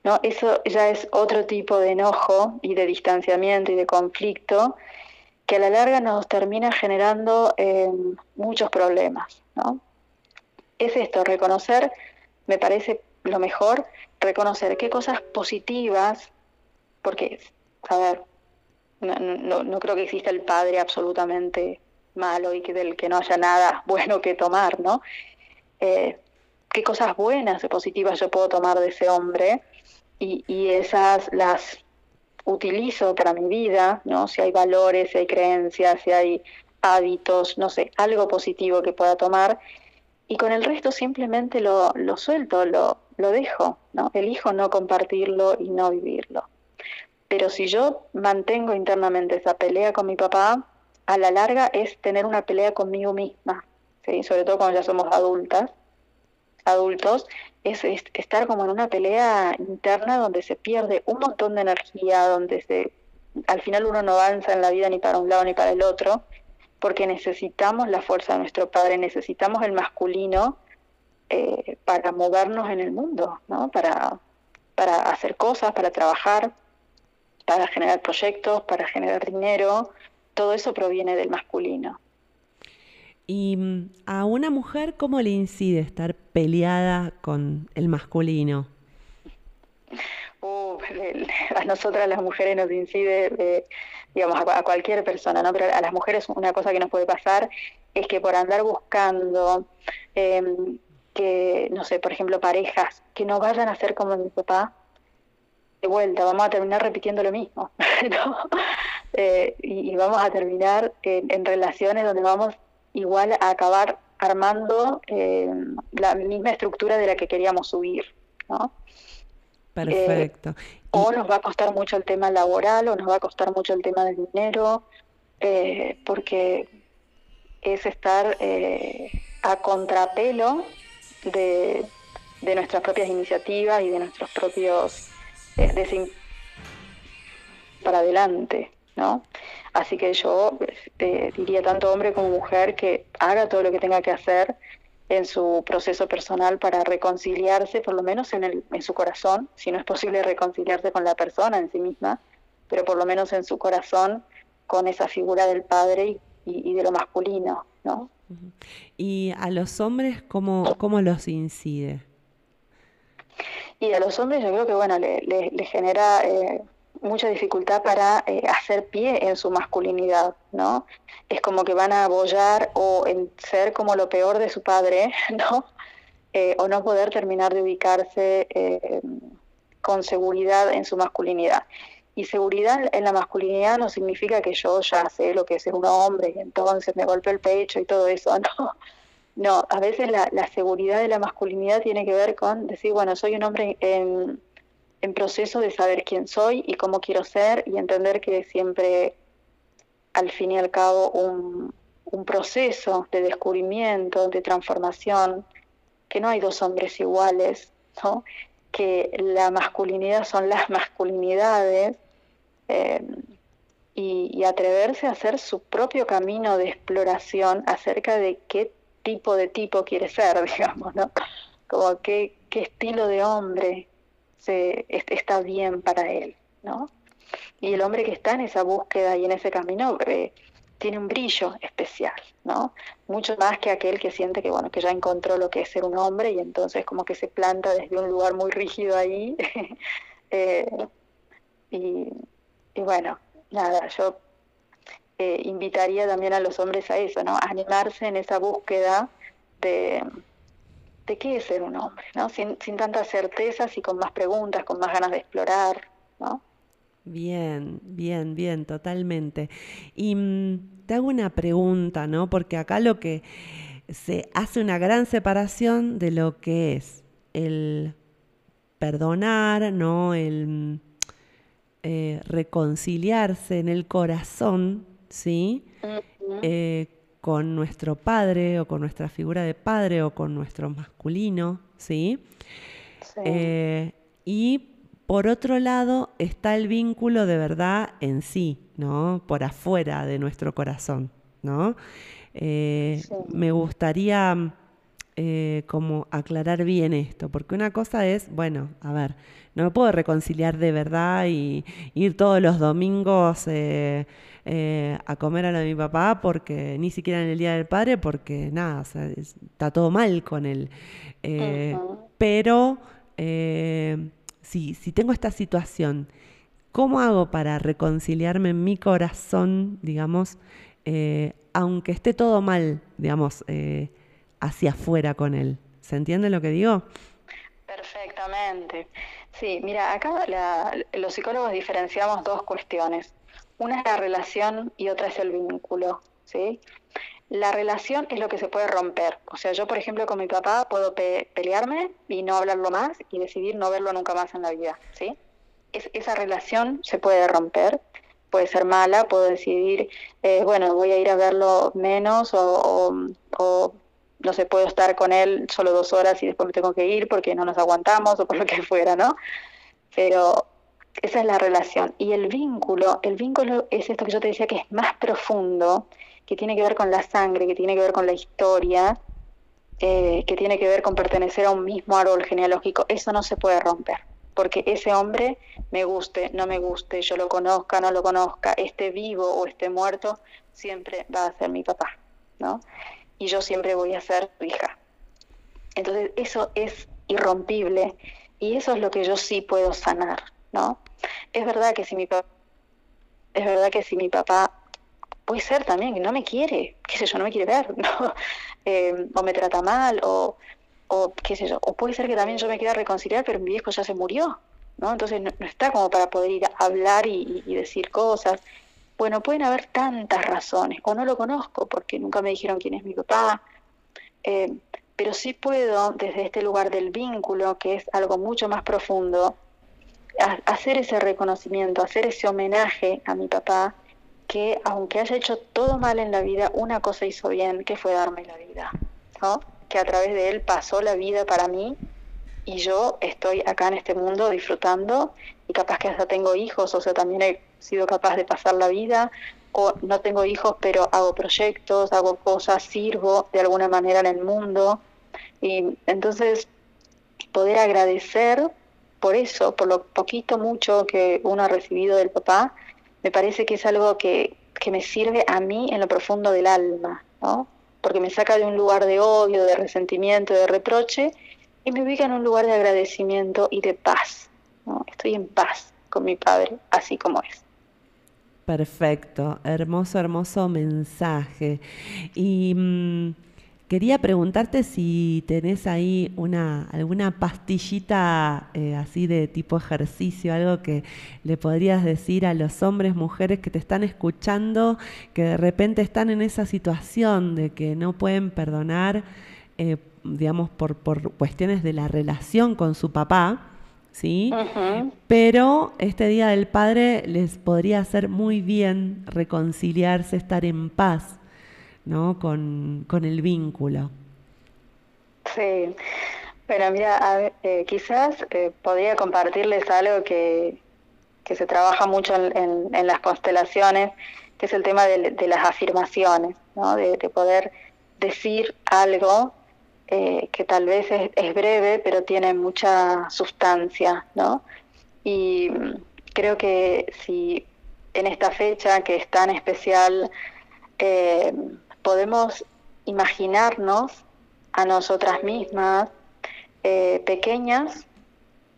¿no? Eso ya es otro tipo de enojo y de distanciamiento y de conflicto que a la larga nos termina generando muchos problemas. ¿no? Es esto, reconocer, me parece lo mejor, reconocer qué cosas positivas, porque, a ver, no, no, no, creo que exista el padre absolutamente malo y que del que no haya nada bueno que tomar, ¿no? Eh, qué cosas buenas y positivas yo puedo tomar de ese hombre y, y esas las utilizo para mi vida, ¿no? Si hay valores, si hay creencias, si hay hábitos, no sé, algo positivo que pueda tomar y con el resto simplemente lo, lo suelto, lo, lo dejo, ¿no? Elijo no compartirlo y no vivirlo. Pero si yo mantengo internamente esa pelea con mi papá, a la larga es tener una pelea conmigo misma, ¿sí? sobre todo cuando ya somos adultas, adultos, es, es, estar como en una pelea interna donde se pierde un montón de energía, donde se, al final uno no avanza en la vida ni para un lado ni para el otro, porque necesitamos la fuerza de nuestro padre, necesitamos el masculino eh, para movernos en el mundo, ¿no? Para, para hacer cosas, para trabajar, para generar proyectos, para generar dinero. Todo eso proviene del masculino. ¿Y mm, a una mujer cómo le incide estar peleada con el masculino? Uh, a nosotras las mujeres nos incide, eh, digamos, a, a, cualquier persona, ¿no? Pero a las mujeres una cosa que nos puede pasar es que por andar buscando eh, que, no sé, por ejemplo, parejas que no vayan a ser como mi papá, de vuelta, vamos a terminar repitiendo lo mismo, ¿no? eh, y, y, vamos a terminar en, en, relaciones donde vamos igual a acabar armando eh, la misma estructura de la que queríamos subir, ¿no? Perfecto. Eh, o nos va a costar mucho el tema laboral, o nos va a costar mucho el tema del dinero, eh, porque es estar eh, a contrapelo de, de, nuestras propias iniciativas y de nuestros propios eh, para adelante, ¿no? Así que yo eh, diría tanto hombre como mujer que haga todo lo que tenga que hacer en su proceso personal para reconciliarse, por lo menos en, el, en su corazón, si no es posible reconciliarse con la persona en sí misma, pero por lo menos en su corazón con esa figura del padre y, y, y de lo masculino, ¿no? ¿Y a los hombres cómo, cómo los incide? Y a los hombres yo creo que bueno le, le, le genera eh, mucha dificultad para eh, hacer pie en su masculinidad, ¿no? Es como que van a abollar o en ser como lo peor de su padre, ¿no? Eh, o no poder terminar de ubicarse eh, con seguridad en su masculinidad. Y seguridad en la masculinidad no significa que yo ya sé lo que es ser un hombre y entonces me golpeo el pecho y todo eso, ¿no? No, a veces la, la seguridad de la masculinidad tiene que ver con decir, bueno, soy un hombre en en proceso de saber quién soy y cómo quiero ser y entender que siempre, al fin y al cabo, un, proceso de descubrimiento, de transformación, que no hay dos hombres iguales, ¿no? Que la masculinidad son las masculinidades eh, y, atreverse a hacer su propio camino de exploración acerca de qué tipo de tipo quiere ser, digamos, ¿no? Como qué, qué estilo de hombre se, está bien para él, ¿no? Y el hombre que está en esa búsqueda y en ese camino eh, tiene un brillo especial, ¿no? Mucho más que aquel que siente que, bueno, que ya encontró lo que es ser un hombre y entonces como que se planta desde un lugar muy rígido ahí. Eh, y, bueno, nada, yo eh, invitaría también a los hombres a eso, ¿no? A animarse en esa búsqueda de, de qué es ser un hombre, ¿no? Sin, sin tantas certezas y con más preguntas, con más ganas de explorar, ¿no? Bien, bien, bien, totalmente. Y mm, te hago una pregunta, ¿no? Porque acá lo que se hace una gran separación de lo que es el perdonar, ¿no? El mm, eh, reconciliarse en el corazón, ¿sí? con nuestro padre o con nuestra figura de padre o con nuestro masculino, ¿sí? Eh, y por otro lado está el vínculo de verdad en sí, ¿no? Por afuera de nuestro corazón, ¿no? Eh, me gustaría eh, como aclarar bien esto, porque una cosa es, bueno, a ver, no me puedo reconciliar de verdad y ir todos los domingos eh, eh, a comer a la de mi papá porque ni siquiera en el Día del Padre, porque nada, está todo mal con él. Pero si, tengo esta situación, ¿cómo hago para reconciliarme en mi corazón, digamos, aunque esté todo mal, digamos, hacia afuera con él. ¿Se entiende lo que digo? Perfectamente. Sí, mira, acá los psicólogos diferenciamos dos cuestiones. Una es la relación y otra es el vínculo, ¿sí? La relación es lo que se puede romper. O sea, yo, por ejemplo, con mi papá puedo pelearme y no hablarlo más y decidir no verlo nunca más en la vida, ¿sí? Es, esa relación se puede romper, puede ser mala, puedo decidir, eh, bueno, voy a ir a verlo menos o, o no se puedo estar con él solo dos horas y después me tengo que ir porque no nos aguantamos o por lo que fuera, ¿no? Pero esa es la relación. Y el vínculo, el vínculo es esto que yo te decía que es más profundo, que tiene que ver con la sangre, que tiene que ver con la historia, eh, que tiene que ver con pertenecer a un mismo árbol genealógico. Eso no se puede romper, porque ese hombre, me guste, no me guste, yo lo conozca, no lo conozca, esté vivo o esté muerto, siempre va a ser mi papá, ¿no? y yo siempre voy a ser tu hija. Entonces eso es irrompible y eso es lo que yo sí puedo sanar, ¿no? Es verdad que si mi papá, es verdad que si mi papá puede ser también que no me quiere, qué sé yo, no me quiere ver. Eh, o me trata mal, o, o qué sé yo, o puede ser que también yo me quiera reconciliar, pero mi viejo ya se murió, ¿no? Entonces no, está como para poder ir a hablar y, y decir cosas. Bueno, pueden haber tantas razones, o no lo conozco porque nunca me dijeron quién es mi papá, eh, pero sí puedo, desde este lugar del vínculo, que es algo mucho más profundo, hacer ese reconocimiento, hacer ese homenaje a mi papá, que aunque haya hecho todo mal en la vida, una cosa hizo bien, que fue darme la vida, ¿no? que a través de él pasó la vida para mí y yo estoy acá en este mundo disfrutando y capaz que hasta tengo hijos, o sea, también he sido capaz de pasar la vida, o no tengo hijos, pero hago proyectos, hago cosas, sirvo de alguna manera en el mundo. Y entonces poder agradecer por eso, por lo poquito, mucho que uno ha recibido del papá, me parece que es algo que, que me sirve a mí en lo profundo del alma, ¿no? Porque me saca de un lugar de odio, de resentimiento, de reproche y me ubica en un lugar de agradecimiento y de paz. ¿no? Estoy en paz. con mi padre, así como es. Perfecto, hermoso, hermoso mensaje. Y mm, quería preguntarte si tenés ahí una, alguna pastillita eh, así de tipo ejercicio, algo que le podrías decir a los hombres, mujeres que te están escuchando, que de repente están en esa situación de que no pueden perdonar, eh, digamos, por, por cuestiones de la relación con su papá ¿sí? Pero este Día del Padre les podría hacer muy bien reconciliarse, estar en paz, ¿no? Con, el vínculo. Sí, pero mira, eh, quizás eh, podría compartirles algo que, que se trabaja mucho en, en, las constelaciones, que es el tema de, las afirmaciones, ¿no? de poder decir algo eh, que tal vez es, breve, pero tiene mucha sustancia, ¿no? Y mm, creo que si en esta fecha que es tan especial podemos imaginarnos a nosotras mismas eh, pequeñas,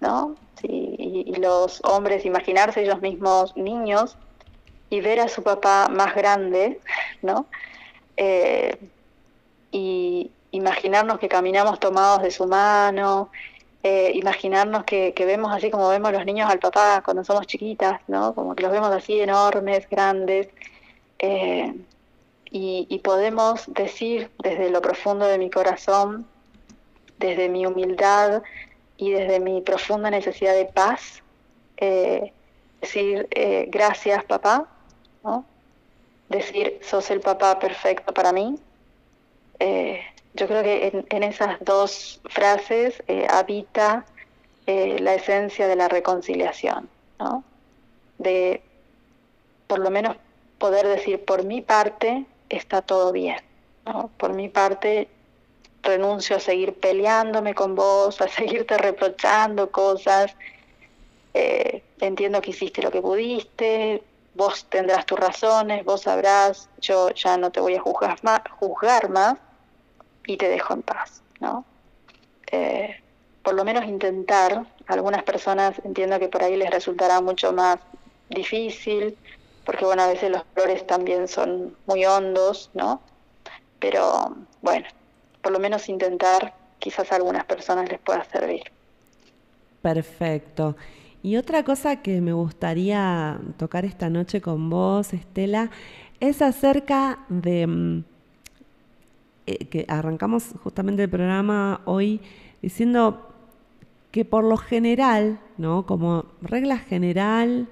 ¿no? y, los hombres imaginarse ellos mismos niños y ver a su papá más grande, ¿no? y, imaginarnos que caminamos tomados de su mano, eh, imaginarnos que, vemos así como vemos los niños al papá cuando somos chiquitas, ¿no? Como que los vemos así enormes, grandes, eh, y, podemos decir desde lo profundo de mi corazón, desde mi humildad y desde mi profunda necesidad de paz, eh, decir gracias papá, decir sos el papá perfecto para mí, yo creo que en, esas dos frases eh, habita eh, la esencia de la reconciliación. De por lo menos poder decir, por mi parte está todo bien, ¿no? Por mi parte renuncio a seguir peleándome con vos, a seguirte reprochando cosas. Eh, entiendo que hiciste lo que pudiste, vos tendrás tus razones, vos sabrás, yo ya no te voy a juzgar más, juzgar más y te dejo en paz, ¿no? Eh, por lo menos intentar, algunas personas entiendo que por ahí les resultará mucho más difícil, porque bueno, a veces los flores también son muy hondos, ¿no? Pero bueno, por lo menos intentar, quizás a algunas personas les pueda servir. Perfecto. Y otra cosa que me gustaría tocar esta noche con vos, Estela, es acerca de mm, eh, que arrancamos justamente el programa hoy diciendo que por lo general, ¿no? Como regla general,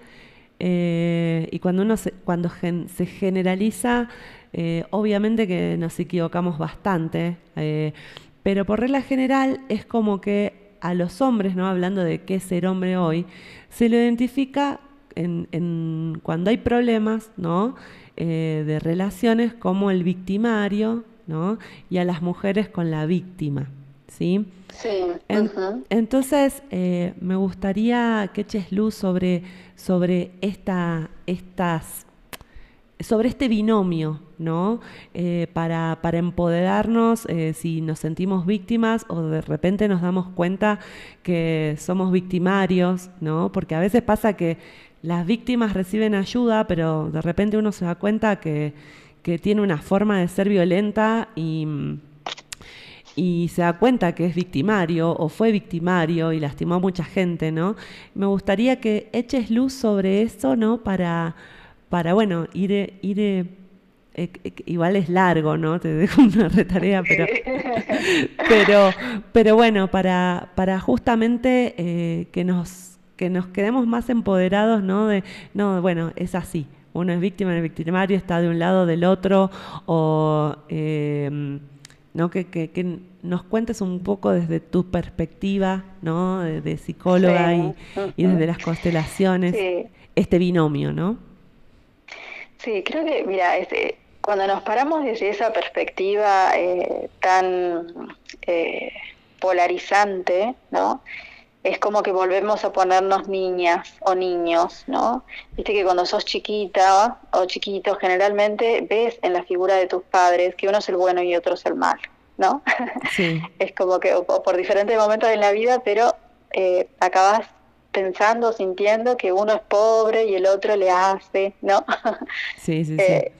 eh, y cuando uno se, cuando se generaliza, eh, obviamente que nos equivocamos bastante, pero por regla general es como que a los hombres, ¿no? Hablando de qué es ser hombre hoy, se lo identifica en, cuando hay problemas, ¿no? de relaciones como el victimario, y a las mujeres con la víctima. ¿Sí? Sí. Entonces, eh, me gustaría que eches luz sobre, sobre esta, estas sobre este binomio, ¿no? Eh, para, para, empoderarnos eh, si nos sentimos víctimas o de repente nos damos cuenta que somos victimarios, ¿no? Porque a veces pasa que las víctimas reciben ayuda, pero de repente uno se da cuenta que, que tiene una forma de ser violenta y, y se da cuenta que es victimario o fue victimario y lastimó a mucha gente, ¿no? Me gustaría que eches luz sobre eso, ¿no? Para, para bueno, ir, ir eh, eh, igual es largo, ¿no? Te dejo una retarea, pero, pero, pero bueno, para, para justamente eh, que nos que nos quedemos más empoderados, ¿no? De, no, bueno, es así, uno es víctima, el victimario está de un lado del otro, o ¿no? Que, nos cuentes un poco desde tu perspectiva ¿no? de, psicóloga y, desde las constelaciones, este binomio, ¿no? Sí, creo que, mira, este, cuando nos paramos desde esa perspectiva eh, tan eh, polarizante, ¿no? Es como que volvemos a ponernos niñas o niños, ¿no? Viste que cuando sos chiquita o chiquito, generalmente ves en la figura de tus padres que uno es el bueno y otro es el mal, ¿no? Sí. es como que por diferentes momentos en la vida, pero eh, acabas pensando, sintiendo que uno es pobre y el otro le hace, ¿no? Sí, sí, sí. Eh,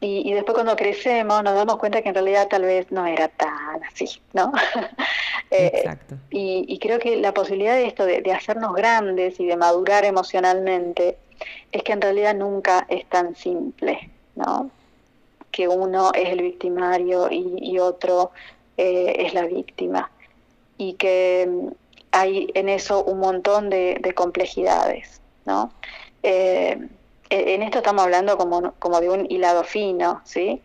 y, después cuando crecemos nos damos cuenta que en realidad tal vez no era tan así, ¿no? Eh, Exacto. Y, creo que la posibilidad de esto, de, hacernos grandes y de madurar emocionalmente, es que en realidad nunca es tan simple, ¿no? Que uno es el victimario y, otro eh, es la víctima. Y que mm, hay en eso un montón de, complejidades, ¿no? Eh, en esto estamos hablando como, como de un hilado fino, ¿sí?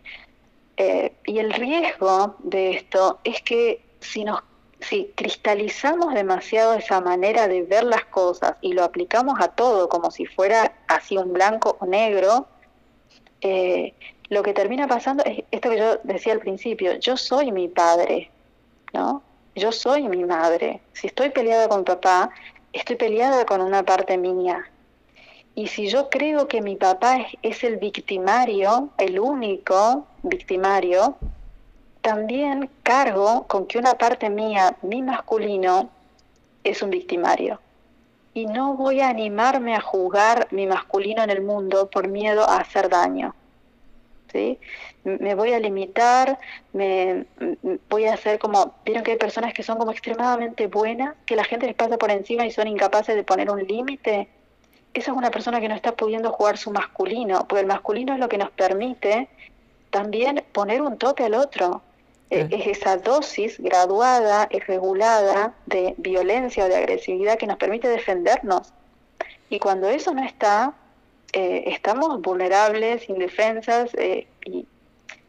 Eh, y el riesgo de esto es que si nos si cristalizamos demasiado esa manera de ver las cosas y lo aplicamos a todo como si fuera así un blanco o negro, eh, lo que termina pasando es esto que yo decía al principio, yo soy mi padre, ¿no? Yo soy mi madre. Si estoy peleada con papá, estoy peleada con una parte mía. Y si yo creo que mi papá es, el victimario, el único victimario, también cargo con que una parte mía, mi masculino, es un victimario. Y no voy a animarme a jugar mi masculino en el mundo por miedo a hacer daño. ¿sí? Me voy a limitar, me voy a hacer como, vieron que hay personas que son como extremadamente buenas, que la gente les pasa por encima y son incapaces de poner un límite esa es una persona que no está pudiendo jugar su masculino, porque el masculino es lo que nos permite también poner un toque al otro. Eh, es esa dosis graduada y regulada de violencia o de agresividad que nos permite defendernos. Y cuando eso no está, eh, estamos vulnerables, indefensas, eh, y,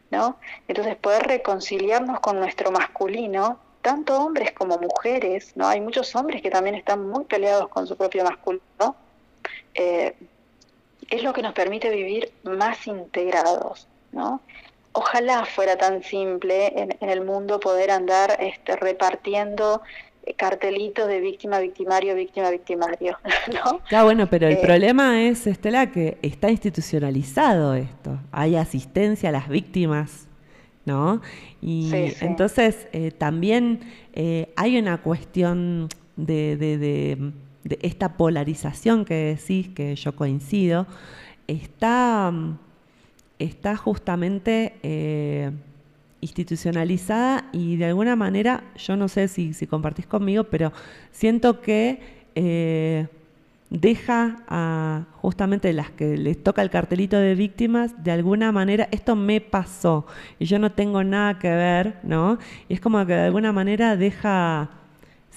¿no? Entonces poder reconciliarnos con nuestro masculino, tanto hombres como mujeres, ¿no? Hay muchos hombres que también están muy peleados con su propio masculino, eh, es lo que nos permite vivir más integrados, ¿no? Ojalá fuera tan simple en, el mundo poder andar este, repartiendo cartelitos de víctima, victimario, víctima, victimario, ¿no? Ya, bueno, pero el eh, problema es, Estela, que está institucionalizado esto. Hay asistencia a las víctimas, ¿no? Y entonces eh, también hay una cuestión de de esta polarización que decís, que yo coincido, está, está justamente eh, institucionalizada y de alguna manera, yo no sé si, compartís conmigo, pero siento que eh, deja a justamente las que les toca el cartelito de víctimas, de alguna manera, esto me pasó y yo no tengo nada que ver, ¿no? Y es como que de alguna manera deja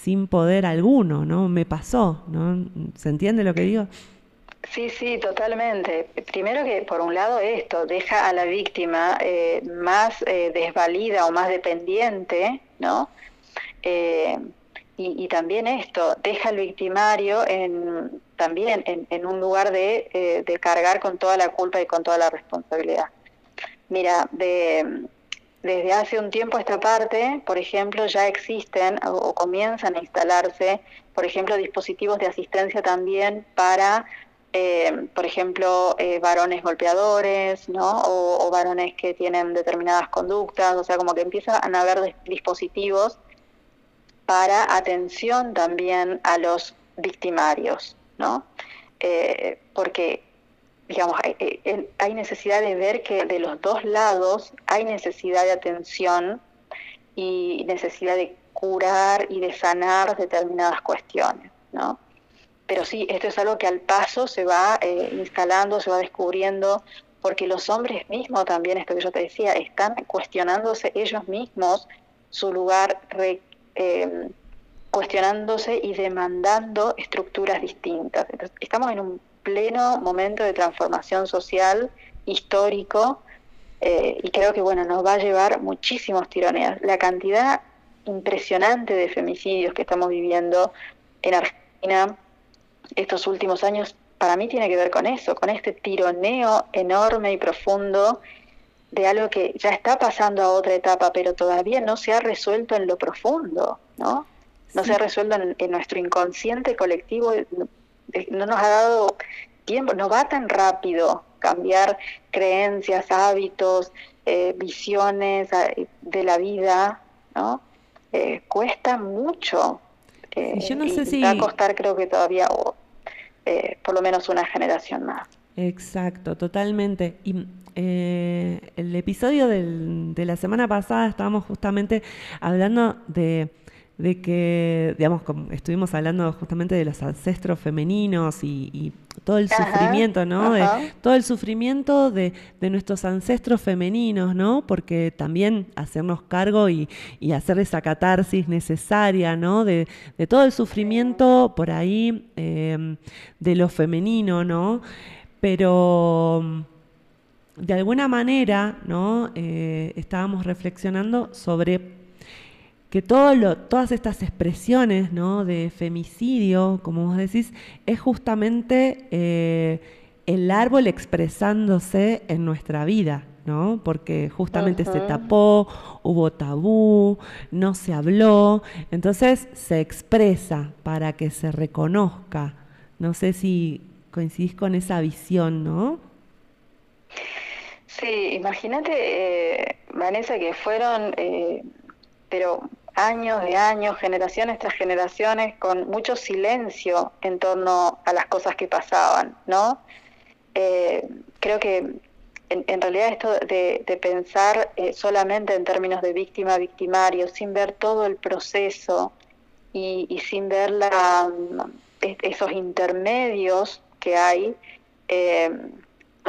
sin poder alguno, ¿no? Me pasó, ¿no? ¿Se entiende lo que digo? Sí, sí, totalmente. Primero que por un lado esto deja a la víctima eh, más eh, desvalida o más dependiente, ¿no? Eh, y, también esto deja al victimario en, también en, en un lugar de, de cargar con toda la culpa y con toda la responsabilidad. Mira, de desde hace un tiempo esta parte, por ejemplo, ya existen o, comienzan a instalarse, por ejemplo, dispositivos de asistencia también para, eh, por ejemplo, eh, varones golpeadores, ¿no? O, varones que tienen determinadas conductas, o sea, como que empiezan a haber dispositivos para atención también a los victimarios, ¿no? Eh, porque digamos, hay, necesidad de ver que de los dos lados hay necesidad de atención y necesidad de curar y de sanar determinadas cuestiones, ¿no? Pero sí, esto es algo que al paso se va eh, instalando, se va descubriendo, porque los hombres mismos también, esto que yo te decía, están cuestionándose ellos mismos su lugar, eh, cuestionándose y demandando estructuras distintas. estamos en un pleno momento de transformación social histórico eh, y creo que bueno nos va a llevar muchísimos tironeos. La cantidad impresionante de femicidios que estamos viviendo en Argentina estos últimos años para mí tiene que ver con eso, con este tironeo enorme y profundo de algo que ya está pasando a otra etapa, pero todavía no se ha resuelto en lo profundo, ¿no? No se ha resuelto en nuestro inconsciente colectivo, no nos ha dado tiempo, no va tan rápido cambiar creencias, hábitos, eh, visiones eh, de la vida, ¿no? Eh, cuesta mucho Eh, yo no sé si... Va a costar creo que todavía por lo menos una generación más. Exacto, totalmente. Y eh, el episodio del, de la semana pasada estábamos justamente hablando de, de que, digamos, como estuvimos hablando justamente de los ancestros femeninos y, todo el sufrimiento, ¿no? De, todo el sufrimiento de, de, nuestros ancestros femeninos, ¿no? Porque también hacernos cargo y, y hacer esa catarsis necesaria, ¿no? De, de todo el sufrimiento por ahí eh, de lo femenino, ¿no? pero de alguna manera ¿no? Eh, estábamos reflexionando sobre que todo todas estas expresiones ¿no? de femicidio, como vos decís, es justamente eh, el árbol expresándose en nuestra vida, ¿no? Porque justamente se tapó, hubo tabú, no se habló, entonces se expresa para que se reconozca. No sé si coincidís con esa visión, ¿no? Sí, imagínate, eh, Vanessa, que fueron, eh, pero años de años, generaciones tras generaciones, con mucho silencio en torno a las cosas que pasaban, ¿no? Eh, creo que en, realidad esto de, pensar solamente en términos de víctima-victimario, sin ver todo el proceso y, y sin ver la, esos intermedios que hay eh,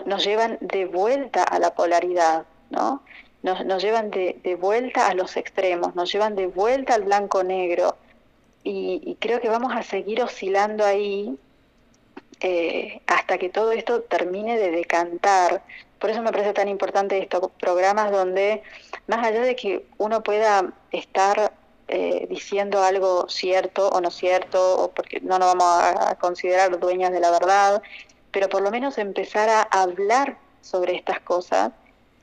nos llevan de vuelta a la polaridad, ¿no? Nos, nos llevan de, de, vuelta a los extremos, nos llevan de vuelta al blanco-negro. Y, creo que vamos a seguir oscilando ahí eh, hasta que todo esto termine de decantar. Por eso me parece tan importante estos programas donde, más allá de que uno pueda estar eh, diciendo algo cierto o no cierto, o porque no nos vamos a, considerar dueñas de la verdad, pero por lo menos empezar a hablar sobre estas cosas,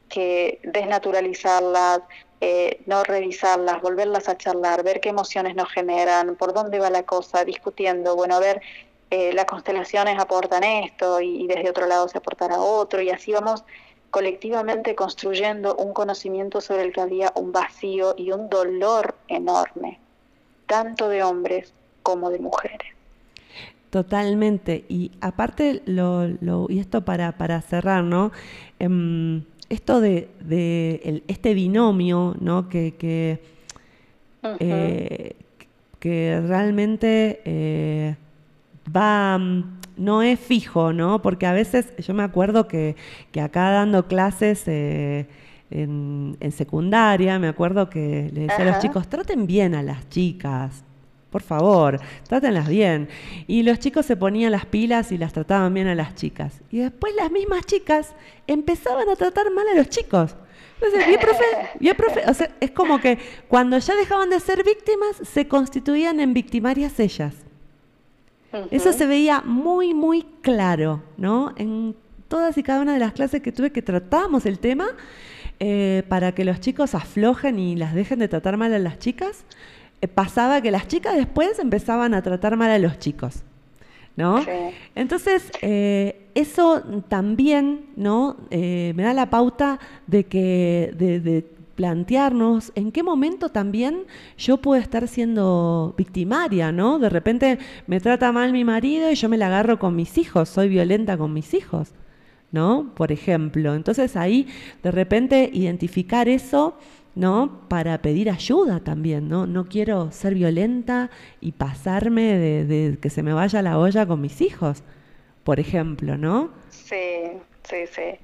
que desnaturalizarlas, eh, no revisarlas, volverlas a charlar, ver qué emociones nos generan, por dónde va la cosa, discutiendo, bueno, ver, eh, las constelaciones aportan esto y, desde otro lado se aportará otro y así vamos colectivamente construyendo un conocimiento sobre el que había un vacío y un dolor enorme, tanto de hombres como de mujeres. Totalmente. Y aparte, lo, y esto para, para cerrar, ¿no? Em, esto de, de este binomio, ¿no? Que, que, eh, que realmente eh, va no es fijo, ¿no? Porque a veces yo me acuerdo que, acá dando clases eh, en, secundaria, me acuerdo que le decía a los chicos, traten bien a las chicas, por favor, trátenlas bien. Y los chicos se ponían las pilas y las trataban bien a las chicas. Y después las mismas chicas empezaban a tratar mal a los chicos. Entonces, bien profe, bien profe, o sea, es como que cuando ya dejaban de ser víctimas, se constituían en victimarias ellas. Eso se veía muy, muy claro, ¿no? En todas y cada una de las clases que tuve que tratábamos el tema eh, para que los chicos aflojen y las dejen de tratar mal a las chicas. Eh, pasaba que las chicas después empezaban a tratar mal a los chicos, ¿no? Entonces, eh, eso también, ¿no? me da la pauta de que, de plantearnos en qué momento también yo puedo estar siendo victimaria, ¿no? De repente me trata mal mi marido y yo me la agarro con mis hijos, soy violenta con mis hijos, ¿no? Por ejemplo. Entonces ahí de repente identificar eso, ¿no? Para pedir ayuda también, ¿no? No quiero ser violenta y pasarme de, de que se me vaya la olla con mis hijos, por ejemplo, ¿no? Sí, sí, sí.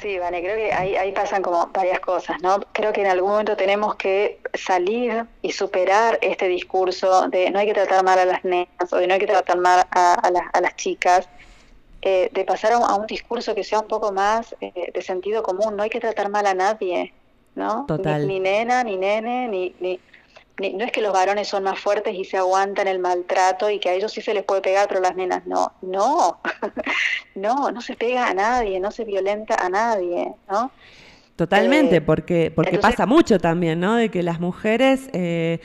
Sí, Vane, creo que ahí, ahí pasan como varias cosas, ¿no? Creo que en algún momento tenemos que salir y superar este discurso de no hay que tratar mal a las nenas o de no hay que tratar mal a, las, a las chicas, eh, de pasar a un, discurso que sea un poco más eh, de sentido común, no hay que tratar mal a nadie, ¿no? Total. Ni, nena, ni nene, ni, ni, no es que los varones son más fuertes y se aguantan el maltrato y que a ellos sí se les puede pegar, pero las nenas no. No, no, no se pega a nadie, no se violenta a nadie, ¿no? Totalmente, porque, porque pasa mucho también, ¿no? De que las mujeres se,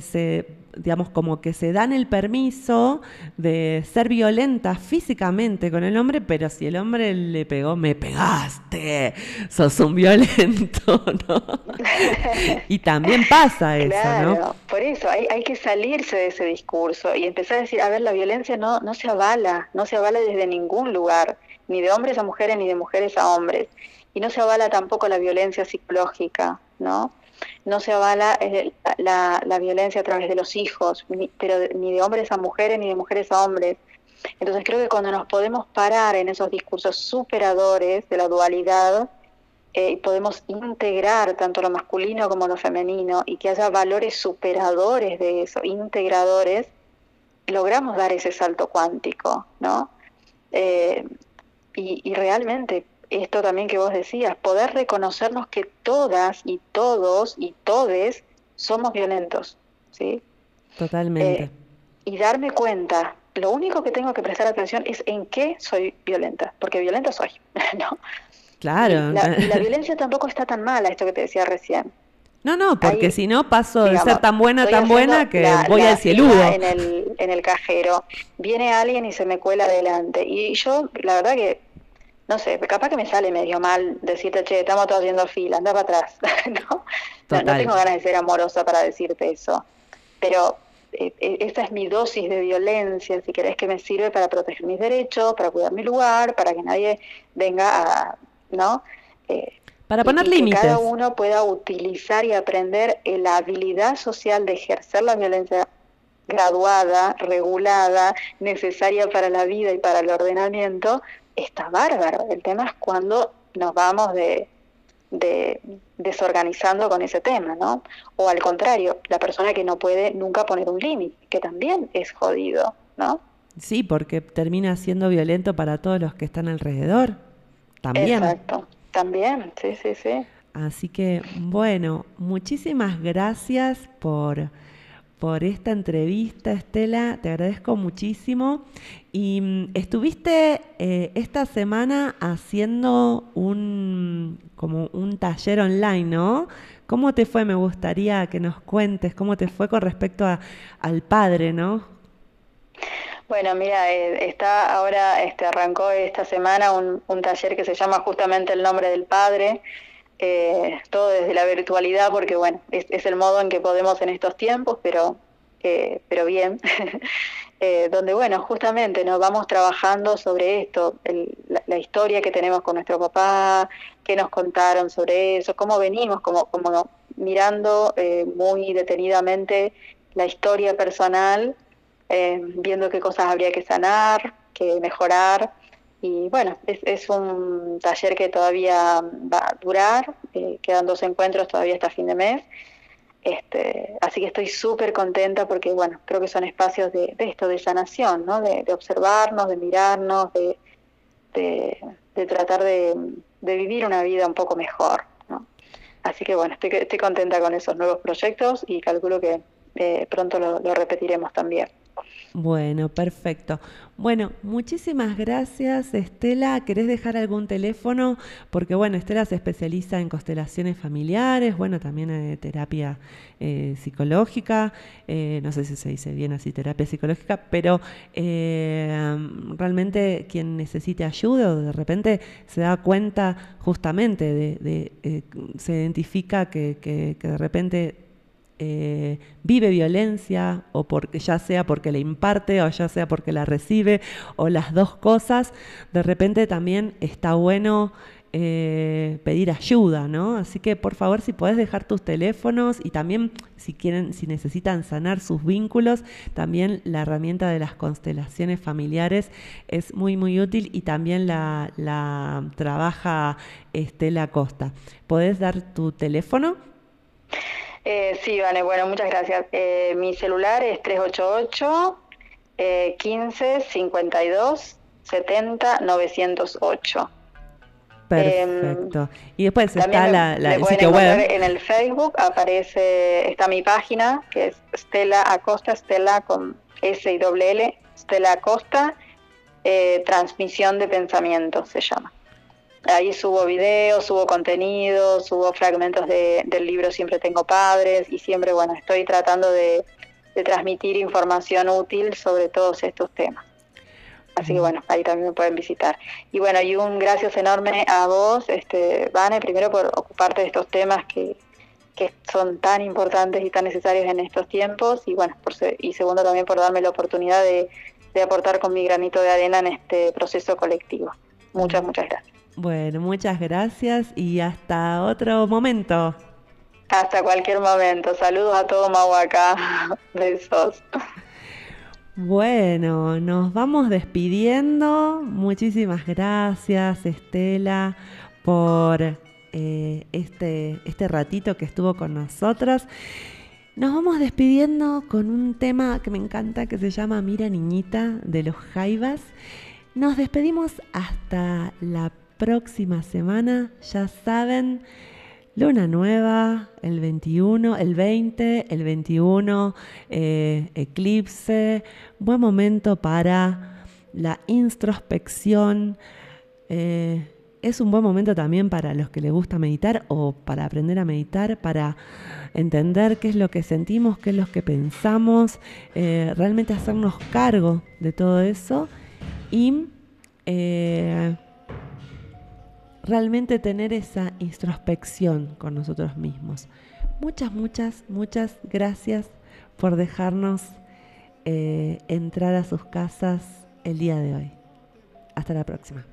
se digamos, como que se dan el permiso de ser violentas físicamente con el hombre, pero si el hombre le pegó, me pegaste, sos un violento, ¿no? y también pasa eso, claro, Por eso hay, hay que salirse de ese discurso y empezar a decir, a ver, la violencia no, no se avala, no se avala desde ningún lugar, ni de hombres a mujeres, ni de mujeres a hombres. Y no se avala tampoco la violencia psicológica, ¿no? No se avala eh, la, la, violencia a través de los hijos, ni, pero ni de hombres a mujeres ni de mujeres a hombres. Entonces creo que cuando nos podemos parar en esos discursos superadores de la dualidad, eh, podemos integrar tanto lo masculino como lo femenino y que haya valores superadores de eso, integradores, logramos dar ese salto cuántico, ¿no? Eh, y, y realmente esto también que vos decías, poder reconocernos que todas y todos y todes somos violentos, ¿sí? Totalmente. Eh, y darme cuenta, lo único que tengo que prestar atención es en qué soy violenta, porque violenta soy, ¿no? Claro. la, violencia tampoco está tan mala, esto que te decía recién. No, no, porque si no paso de ser tan buena, tan buena que voy al cieludo. En el, en el cajero, viene alguien y se me cuela adelante. Y yo, la verdad que no sé, capaz que me sale medio mal decirte, che, estamos todos haciendo fila, anda para atrás, ¿no? ¿no? tengo ganas de ser amorosa para decirte eso, pero eh, eh, esa es mi dosis de violencia, si querés que me sirve para proteger mis derechos, para cuidar mi lugar, para que nadie venga a, ¿no? Eh, para poner límites. Que cada uno pueda utilizar y aprender la habilidad social de ejercer la violencia graduada, regulada, necesaria para la vida y para el ordenamiento, está bárbaro. El tema es cuando nos vamos de, desorganizando con ese tema, ¿no? O al contrario, la persona que no puede nunca poner un límite, que también es jodido, ¿no? Sí, porque termina siendo violento para todos los que están alrededor. También. Exacto, también, sí, sí, sí. Así que, bueno, muchísimas gracias por por esta entrevista, Estela. Te agradezco muchísimo. Y mm, estuviste eh, esta semana haciendo un, como un taller online, ¿no? ¿Cómo te fue? Me gustaría que nos cuentes cómo te fue con respecto a, al padre, ¿no? Bueno, mira, eh, está ahora, este, arrancó esta semana un, un taller que se llama justamente el nombre del padre eh, todo desde la virtualidad, porque bueno, es, el modo en que podemos en estos tiempos, pero, eh, pero bien, eh, donde bueno, justamente nos vamos trabajando sobre esto, la, historia que tenemos con nuestro papá, qué nos contaron sobre eso, cómo venimos, como, como mirando muy detenidamente la historia personal, viendo qué cosas habría que sanar, que mejorar y bueno, es, es un taller que todavía va a durar, eh, quedan dos encuentros todavía hasta fin de mes. Este, así que estoy súper contenta porque, bueno, creo que son espacios de, esto, de sanación, ¿no? De, observarnos, de mirarnos, de, de, tratar de, vivir una vida un poco mejor, ¿no? Así que, bueno, estoy, estoy contenta con esos nuevos proyectos y calculo que eh, pronto lo repetiremos también. Bueno, perfecto. Bueno, muchísimas gracias, Estela. ¿Querés dejar algún teléfono? Porque, bueno, Estela se especializa en constelaciones familiares, bueno, también en terapia eh, psicológica. Eh, no sé si se dice bien así, terapia psicológica, pero eh, realmente quien necesite ayuda o de repente se da cuenta justamente de, se identifica que, que de repente eh, vive violencia, o porque, ya sea porque le imparte, o ya sea porque la recibe, o las dos cosas, de repente también está bueno eh, pedir ayuda, ¿no? Así que por favor, si podés dejar tus teléfonos y también si quieren, si necesitan sanar sus vínculos, también la herramienta de las constelaciones familiares es muy, muy útil y también la, la trabaja Estela Costa. ¿Podés dar tu teléfono? Eh, sí, vale, bueno, muchas gracias. Eh, mi celular es 388 eh, 15 52 70 908. Perfecto. y después está la, el sitio web. En el Facebook aparece, está mi página, que es Stella Acosta, Stella con S y doble L, Stella Acosta, eh, Transmisión de Pensamiento se llama. Ahí subo videos, subo contenido, subo fragmentos del libro Siempre tengo padres y siempre, bueno, estoy tratando de, transmitir información útil sobre todos estos temas. Así que bueno, ahí también me pueden visitar. Y bueno, y un gracias enorme a vos, este, Vane, primero por ocuparte de estos temas que, que son tan importantes y tan necesarios en estos tiempos y bueno, por, y segundo también por darme la oportunidad de, de aportar con mi granito de arena en este proceso colectivo. Muchas, muchas gracias. Bueno, muchas gracias y hasta otro momento. Hasta cualquier momento. Saludos a todo Mahuaca. Besos. Bueno, nos vamos despidiendo. Muchísimas gracias, Estela, por eh, este, este ratito que estuvo con nosotros. Nos vamos despidiendo con un tema que me encanta que se llama Mira Niñita de los Jaivas. Nos despedimos hasta la próxima semana. Ya saben, luna nueva, el 21, el 20, el 21, eh, eclipse. Buen momento para la introspección. Eh, es un buen momento también para los que les gusta meditar o para aprender a meditar, para entender qué es lo que sentimos, qué es lo que pensamos, eh, realmente hacernos cargo de todo eso y realmente tener esa introspección con nosotros mismos. Muchas, muchas, muchas gracias por dejarnos eh, entrar a sus casas el día de hoy. Hasta la próxima.